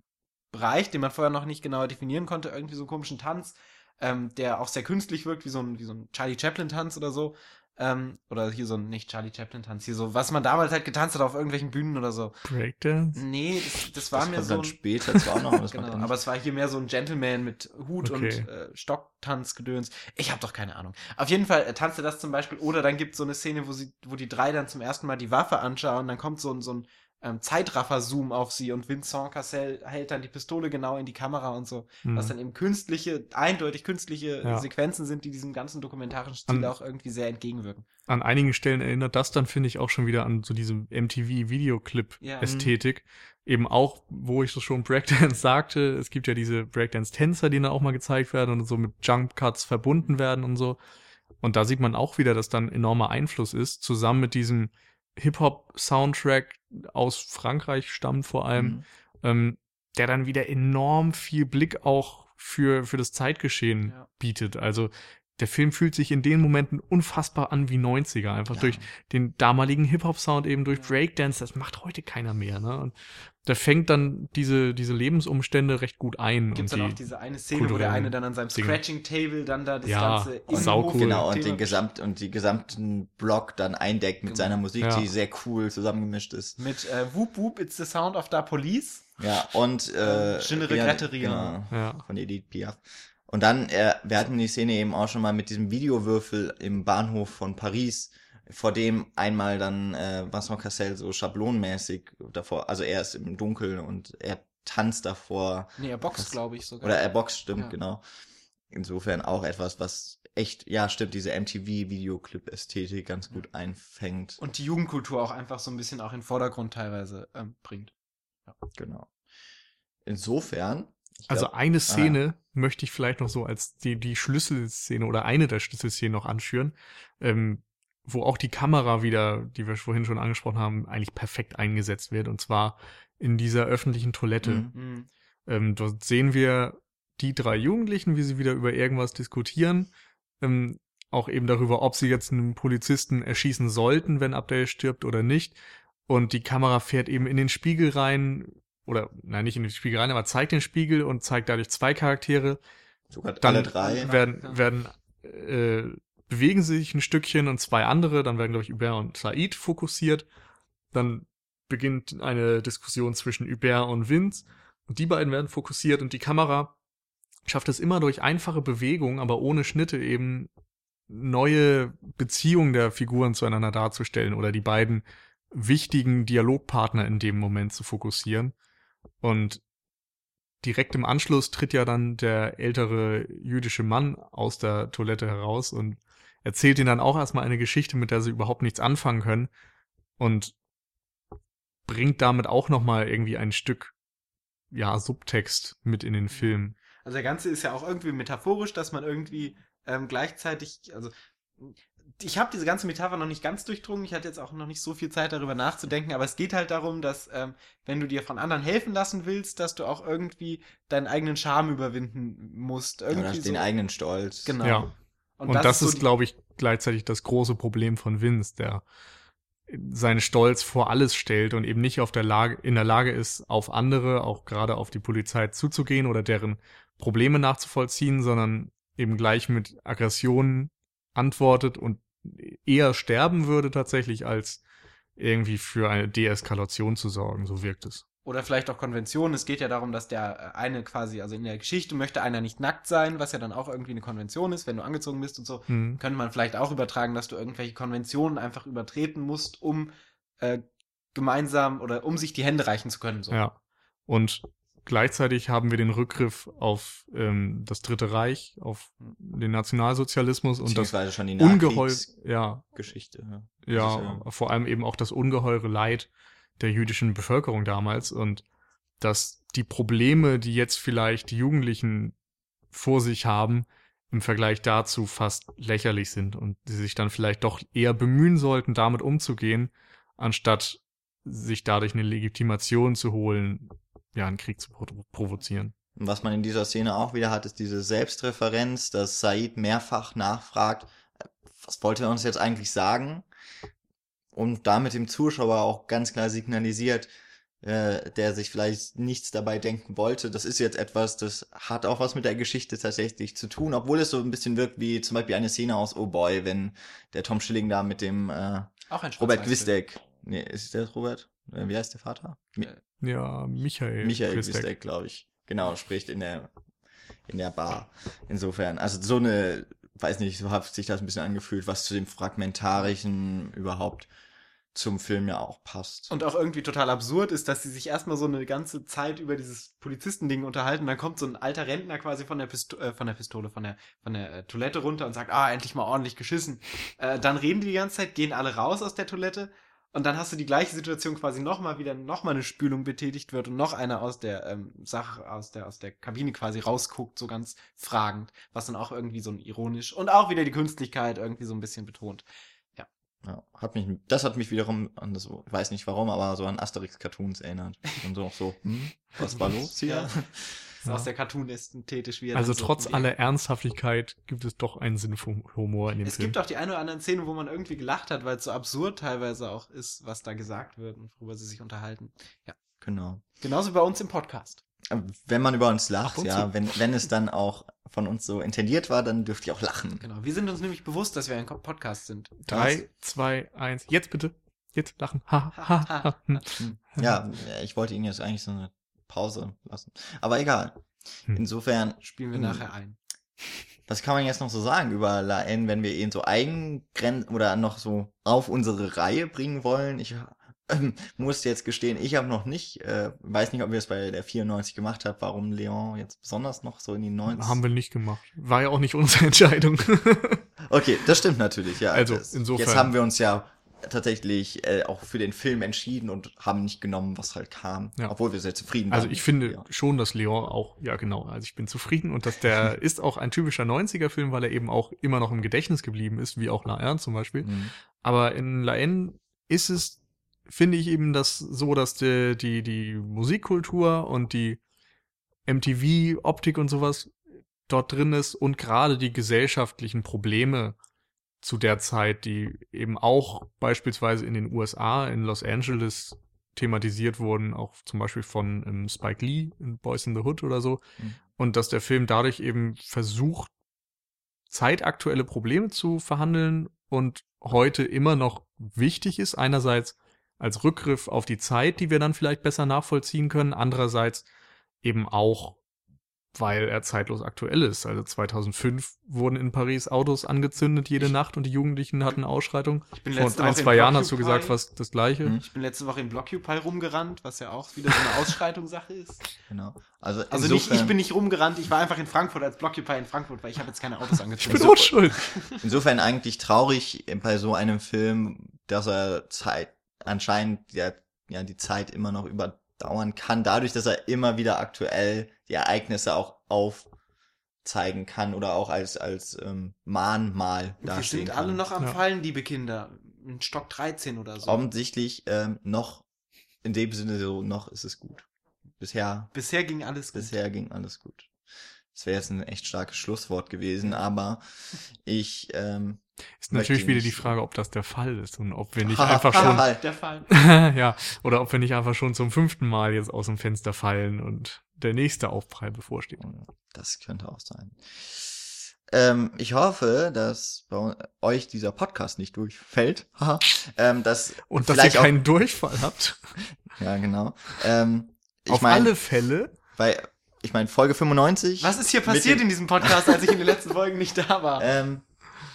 Bereich, den man vorher noch nicht genau definieren konnte, irgendwie so einen komischen Tanz, ähm, der auch sehr künstlich wirkt, wie so ein, wie so ein Charlie Chaplin-Tanz oder so. Ähm, oder hier so ein, nicht Charlie Chaplin-Tanz, hier so, was man damals halt getanzt hat auf irgendwelchen Bühnen oder so. Breakdance. Nee, das, das war das mir so dann ein, später zwar auch noch, aber das genau, er aber es war hier mehr so ein Gentleman mit Hut Okay. und äh, Stocktanzgedöns. Ich habe doch keine Ahnung. Auf jeden Fall äh, tanzt er das zum Beispiel. Oder dann gibt es so eine Szene, wo sie, wo die drei dann zum ersten Mal die Waffe anschauen. Dann kommt so ein, so ein ähm, Zeitraffer-Zoom auf sie und Vincent Cassel hält dann die Pistole genau in die Kamera und so. Was Hm. dann eben künstliche, eindeutig künstliche Ja. Sequenzen sind, die diesem ganzen dokumentarischen Stil An- auch irgendwie sehr entgegenwirken. An einigen Stellen erinnert das dann, finde ich, auch schon wieder an so diese Ja. MTV-Videoclip-Ästhetik. Eben auch, wo ich so schon Breakdance sagte, es gibt ja diese Breakdance-Tänzer, die dann auch mal gezeigt werden und so mit Jump-Cuts verbunden werden und so. Und da sieht man auch wieder, dass dann enormer Einfluss ist, zusammen mit diesem Hip-Hop-Soundtrack aus Frankreich stammt vor allem, Mhm. ähm, der dann wieder enorm viel Blick auch für, für das Zeitgeschehen Ja. bietet. Also der Film fühlt sich in den Momenten unfassbar an wie 90er, einfach Ja. durch den damaligen Hip-Hop-Sound eben durch Breakdance, das macht heute keiner mehr, ne? Und der fängt dann diese, diese Lebensumstände recht gut ein. Gibt's und dann die, auch diese eine Szene, wo der eine dann an seinem. Scratching-Table dann da das Ja, ganze und saucool. Genau, und den gesamt und die gesamten Block dann eindeckt mit Genau. seiner Musik, Ja. die sehr cool zusammengemischt ist. mit äh, Whoop Whoop, It's the Sound of the Police. Ja, und äh, Je ne ja, regrette rien. genau, ja. von Edith Piaf. Und dann, äh, wir hatten die Szene eben auch schon mal mit diesem Videowürfel im Bahnhof von Paris, vor dem einmal dann äh, Vincent Cassel so schablonenmäßig davor, also er ist im Dunkeln und er tanzt davor Nee, er boxt, glaube ich sogar. Oder er boxt, stimmt, Ja. genau. Insofern auch etwas, was echt, ja, stimmt, diese MTV-Videoclip-Ästhetik ganz gut einfängt. und die Jugendkultur auch einfach so ein bisschen auch in den Vordergrund teilweise ähm, bringt. Genau. Insofern. Also glaub- eine Szene möchte ich vielleicht noch so als die, die Schlüsselszene oder eine der Schlüsselszenen noch anführen, ähm, wo auch die Kamera wieder, die wir vorhin schon angesprochen haben, eigentlich perfekt eingesetzt wird. Und zwar in dieser öffentlichen Toilette. Mhm. Mhm. Ähm, dort sehen wir die drei Jugendlichen, wie sie wieder über irgendwas diskutieren. Ähm, auch eben darüber, ob sie jetzt einen Polizisten erschießen sollten, wenn Abdel stirbt oder nicht. Und die Kamera fährt eben in den Spiegel rein, oder nein, nicht in den Spiegel rein, aber zeigt den Spiegel und zeigt dadurch zwei Charaktere. sogar Dann alle drei. werden, werden äh, bewegen sie sich ein Stückchen und zwei andere, dann werden, glaube ich, Hubert und Said fokussiert. Dann beginnt eine Diskussion zwischen Hubert und Vince. Und die beiden werden fokussiert und die Kamera schafft es immer durch einfache Bewegungen, aber ohne Schnitte eben neue Beziehungen der Figuren zueinander darzustellen oder die beiden wichtigen Dialogpartner in dem Moment zu fokussieren. Und direkt im Anschluss tritt ja dann der ältere jüdische Mann aus der Toilette heraus und erzählt ihnen dann auch erstmal eine Geschichte, mit der sie überhaupt nichts anfangen können und bringt damit auch nochmal irgendwie ein Stück, ja, Subtext mit in den Film. Also der Ganze ist ja auch irgendwie metaphorisch, dass man irgendwie ähm, gleichzeitig, also ich habe diese ganze Metapher noch nicht ganz durchdrungen. Ich hatte jetzt auch noch nicht so viel Zeit darüber nachzudenken, aber es geht halt darum, dass ähm, wenn du dir von anderen helfen lassen willst, dass du auch irgendwie deinen eigenen Charme überwinden musst. Ja, Irgendwie oder so. den eigenen Stolz. Genau. Ja. Und, das, ist, so glaube ich, gleichzeitig das große Problem von Vince, der seinen Stolz vor alles stellt und eben nicht auf der Lage, in der Lage ist, auf andere, auch gerade auf die Polizei zuzugehen oder deren Probleme nachzuvollziehen, sondern eben gleich mit Aggressionen antwortet und eher sterben würde tatsächlich, als irgendwie für eine Deeskalation zu sorgen. So wirkt es. Oder vielleicht auch Konventionen. Es geht ja darum, dass der äh, eine quasi, also in der Geschichte möchte einer nicht nackt sein, was ja dann auch irgendwie eine Konvention ist, wenn du angezogen bist und so. Hm. Könnte man vielleicht auch übertragen, dass du irgendwelche Konventionen einfach übertreten musst, um äh, gemeinsam oder um sich die Hände reichen zu können. So. Ja. Und gleichzeitig haben wir den Rückgriff auf ähm, das Dritte Reich, auf den Nationalsozialismus und das schon die Nachkriegsgeschichte. ja, Ja. ja, Das ist ja- vor allem eben auch das ungeheure Leid der jüdischen Bevölkerung damals und dass die Probleme, die jetzt vielleicht die Jugendlichen vor sich haben, im Vergleich dazu fast lächerlich sind und sie sich dann vielleicht doch eher bemühen sollten, damit umzugehen, anstatt sich dadurch eine Legitimation zu holen, ja, einen Krieg zu provo- provozieren. Und was man in dieser Szene auch wieder hat, ist diese Selbstreferenz, dass Said mehrfach nachfragt, äh, was wollte er uns jetzt eigentlich sagen? Und damit dem Zuschauer auch ganz klar signalisiert, äh, der sich vielleicht nichts dabei denken wollte. Das ist jetzt etwas, das hat auch was mit der Geschichte tatsächlich zu tun, obwohl es so ein bisschen wirkt wie zum Beispiel eine Szene aus Oh Boy, wenn der Tom Schilling da mit dem äh, Auch ein Robert. Gwisdek, nee, ist der Robert? Äh, Wie heißt der Vater? Mi Äh, Ja, Michael. Michael Christek. Glaube ich. Genau, spricht in der, in der Bar. Insofern, also so eine, weiß nicht, so hat sich das ein bisschen angefühlt, was zu dem Fragmentarischen überhaupt zum Film ja auch passt. Und auch irgendwie total absurd ist, dass sie sich erstmal so eine ganze Zeit über dieses Polizistending unterhalten. Dann kommt so ein alter Rentner quasi von der, Pisto äh, von der Pistole, von der, von der äh, Toilette runter und sagt, ah, endlich mal ordentlich geschissen. Äh, dann reden die die ganze Zeit, gehen alle raus aus der Toilette. Und dann hast du die gleiche Situation quasi nochmal wieder, nochmal eine Spülung betätigt wird und noch einer aus der ähm, Sache, aus der, aus der Kabine quasi rausguckt, so ganz fragend, was dann auch irgendwie so ein ironisch und auch wieder die Künstlichkeit irgendwie so ein bisschen betont. Ja, hat mich, das hat mich wiederum an das, ich weiß nicht warum, aber so an Asterix-Cartoons erinnert. Und so auch so, hm, was war los hier? Ist auch sehr cartoon-ästhetisch, wie er Also so trotz die aller Ernsthaftigkeit gibt es doch einen Sinn für Humor in dem Es Film. gibt auch die eine oder anderen Szenen, wo man irgendwie gelacht hat, weil es so absurd teilweise auch ist, was da gesagt wird und worüber sie sich unterhalten. Genau. Genauso bei uns im Podcast. Wenn man über uns lacht, ja, wenn, wenn es dann auch von uns so intendiert war, dann dürft ihr auch lachen. Genau. Wir sind uns nämlich bewusst, dass wir ein Podcast sind. Drei, zwei, eins. Jetzt bitte. Jetzt lachen. Ha, ha, ha. Ja, ich wollte Ihnen jetzt eigentlich so eine Pause lassen. Aber egal. Hm. Insofern, Spielen wir Hm. nachher ein. was kann man jetzt noch so sagen über La N, wenn wir ihn so eingrenzen oder noch so auf unsere Reihe bringen wollen? Ich ähm, muss jetzt gestehen, ich habe noch nicht, äh, weiß nicht, ob wir es bei der 94 gemacht haben, warum Leon jetzt besonders noch so in die 90 Haben wir nicht gemacht. War ja auch nicht unsere Entscheidung. Okay, das stimmt natürlich, ja. Also, das, insofern- Jetzt haben wir uns ja tatsächlich äh, auch für den Film entschieden und haben nicht genommen, was halt kam. Ja. Obwohl wir sehr zufrieden waren. Also ich finde Ja. schon, dass Leon auch, ja genau, also ich bin zufrieden und dass der ist auch ein typischer 90er-Film, weil er eben auch immer noch im Gedächtnis geblieben ist, wie auch La Erne zum Beispiel. Mhm. Aber in La N ist es, finde ich eben das so, dass die, die, die Musikkultur und die MTV-Optik und sowas dort drin ist und gerade die gesellschaftlichen Probleme zu der Zeit, die eben auch beispielsweise in den USA, in Los Angeles thematisiert wurden, auch zum Beispiel von ähm, Spike Lee in Boys in the Hood oder so. Mhm. Und dass der Film dadurch eben versucht, zeitaktuelle Probleme zu verhandeln und heute immer noch wichtig ist. Einerseits als Rückgriff auf die Zeit, die wir dann vielleicht besser nachvollziehen können. Andererseits eben auch, weil er zeitlos aktuell ist. Also 2005 wurden in Paris Autos angezündet jede Nacht und die Jugendlichen hatten Ausschreitungen. Ich bin Vor letzte ein, Woche in zwei Jahren hast du gesagt fast das Gleiche. Mhm. Ich bin letzte Woche in Blockupy rumgerannt, was ja auch wieder so eine Ausschreitungssache ist. Genau. Also, Also nicht, ich bin nicht rumgerannt, ich war einfach in Frankfurt als Blockupy in Frankfurt, weil ich habe jetzt keine Autos Ich angezündet. bin auch schuld. insofern eigentlich traurig bei so einem Film, dass er Zeit, anscheinend ja, ja die Zeit immer noch überdauern kann, dadurch, dass er immer wieder aktuell die Ereignisse auch aufzeigen kann oder auch als, als ähm, Mahnmal Wir dastehen sind kann. alle noch am Ja. Fallen, liebe Kinder. In Stock 13 oder so. Offensichtlich ähm, noch, in dem Sinne so, noch ist es gut. Bisher Bisher ging alles gut. Bisher ging alles gut. Das wäre jetzt ein echt starkes Schlusswort gewesen, aber ich ähm, Ist natürlich wieder die Frage, ob das der Fall ist und ob wir nicht einfach schon, Fall. Der Fall. ja, oder ob wir nicht einfach schon zum fünften Mal jetzt aus dem Fenster fallen und der nächste Aufprall bevorsteht. das könnte auch sein. Ähm, ich hoffe, dass bei euch dieser Podcast nicht durchfällt. Haha. ähm, dass Und dass ihr keinen Durchfall habt. ja genau. Ähm, ich Auf meine, alle Fälle. bei ich meine Folge 95. Was ist hier passiert in diesem Podcast, als ich in den letzten Folgen nicht da war? Ähm,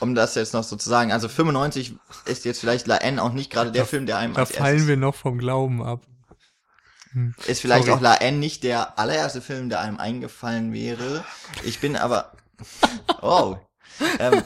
um das jetzt noch so zu sagen, also 95 ist jetzt vielleicht La N auch nicht gerade der Da- Film, der einem Da als fallen erstes wir noch vom Glauben ab. Hm. Ist vielleicht Sorry. auch La N nicht der allererste Film, der einem eingefallen wäre. Ich bin aber. Oh. ähm,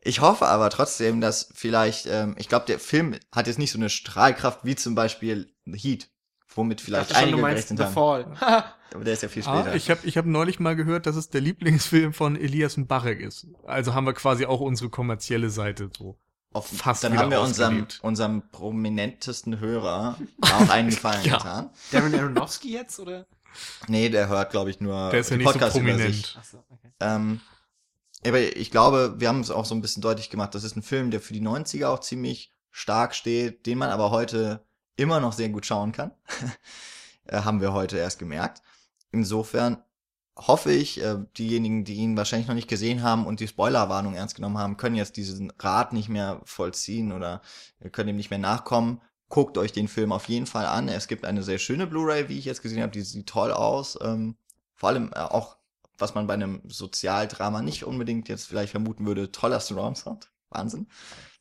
ich hoffe aber trotzdem, dass vielleicht, ähm, ich glaube, der Film hat jetzt nicht so eine Strahlkraft wie zum Beispiel Heat, womit Ich vielleicht dachte schon, du einige meinst gerechnet The haben. Fall. Aber der ist ja viel Ah, später. ich habe ich hab neulich mal gehört, dass es der Lieblingsfilm von Elias Mbarek ist. Also haben wir quasi auch unsere kommerzielle Seite so. Auf, fast dann haben wir unserem, unserem prominentesten Hörer auch einen Gefallen Ja. getan. Darren Aronofsky jetzt, oder? Nee, der hört, glaube ich, nur Der ist ja nicht so Podcast-Übersicht. prominent. Achso, okay. Ähm, aber ich glaube, wir haben es auch so ein bisschen deutlich gemacht. Das ist ein Film, der für die 90er auch ziemlich stark steht, den man aber heute immer noch sehr gut schauen kann. Äh, haben wir heute erst gemerkt. Insofern hoffe ich, äh, diejenigen, die ihn wahrscheinlich noch nicht gesehen haben und die Spoilerwarnung ernst genommen haben, können jetzt diesen Rat nicht mehr vollziehen oder können ihm nicht mehr nachkommen. Guckt euch den Film auf jeden Fall an. Es gibt eine sehr schöne Blu-ray, wie ich jetzt gesehen habe, die sieht toll aus. Ähm, vor allem äh, auch, was man bei einem Sozialdrama nicht unbedingt jetzt vielleicht vermuten würde, toller Surround Sound. Wahnsinn.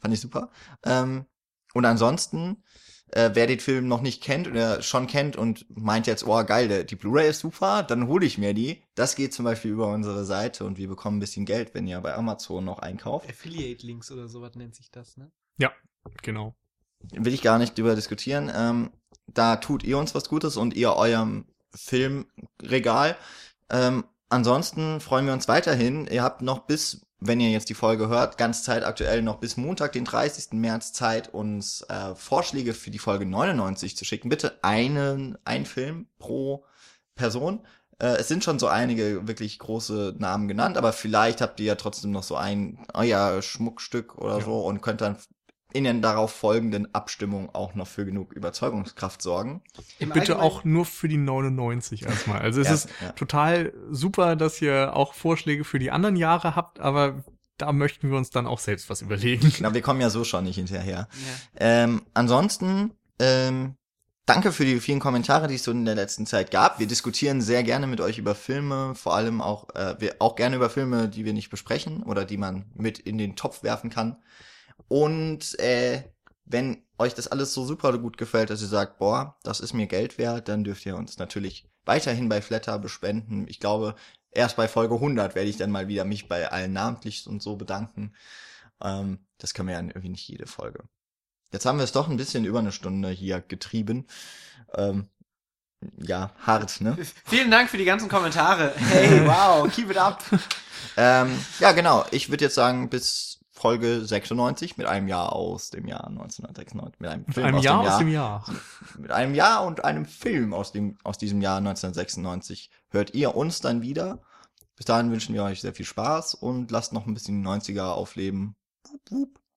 Fand ich super. Ähm, und ansonsten, äh, wer den Film noch nicht kennt oder schon kennt und meint jetzt, oh geil, der, die Blu-ray ist super, dann hole ich mir die. Das geht zum Beispiel über unsere Seite und wir bekommen ein bisschen Geld, wenn ihr bei Amazon noch einkauft. Affiliate-Links oder sowas nennt sich das, ne? Genau. will ich gar nicht drüber diskutieren. Ähm, da tut ihr uns was Gutes und ihr eurem Filmregal. Ähm, ansonsten freuen wir uns weiterhin. Ihr habt noch bis, wenn ihr jetzt die Folge hört, ganz zeitaktuell noch bis Montag, den 30. März Zeit, uns äh, Vorschläge für die Folge 99 zu schicken. Bitte einen, ein Film pro Person. Äh, es sind schon so einige wirklich große Namen genannt, aber vielleicht habt ihr ja trotzdem noch so ein euer Schmuckstück oder Ja. so und könnt dann in den darauf folgenden Abstimmungen auch noch für genug Überzeugungskraft sorgen. Im Bitte Allgemeinen- auch nur für die 99 erstmal. Also es Ja, ist ja. total super, dass ihr auch Vorschläge für die anderen Jahre habt, aber da möchten wir uns dann auch selbst was überlegen. Na, wir kommen ja so schon nicht hinterher. Ja. Ähm, ansonsten, ähm, danke für die vielen Kommentare, die es so in der letzten Zeit gab. Wir diskutieren sehr gerne mit euch über Filme, vor allem auch, äh, wir auch gerne über Filme, die wir nicht besprechen oder die man mit in den Topf werfen kann. Und äh, wenn euch das alles so super gut gefällt, dass ihr sagt, boah, das ist mir Geld wert, dann dürft ihr uns natürlich weiterhin bei Flatter bespenden. Ich glaube, erst bei Folge 100 werde ich dann mal wieder mich bei allen namentlich und so bedanken. Ähm, das können wir ja irgendwie nicht jede Folge. Jetzt haben wir es doch ein bisschen über eine Stunde hier getrieben. Ähm, ja, hart, ne? Vielen Dank für die ganzen Kommentare. Hey, wow, keep it up. ähm, ja, genau. Ich würde jetzt sagen, bis Folge 96 mit einem Jahr aus dem Jahr 1996. Mit einem Mit Film einem aus Jahr dem Jahr. aus dem Jahr. Mit einem Jahr und einem Film aus, dem, aus diesem Jahr 1996 hört ihr uns dann wieder. Bis dahin wünschen wir euch sehr viel Spaß und lasst noch ein bisschen die 90er aufleben.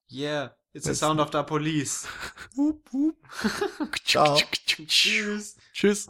Yeah, it's the sound of the police. Ciao. Tschüss. Tschüss.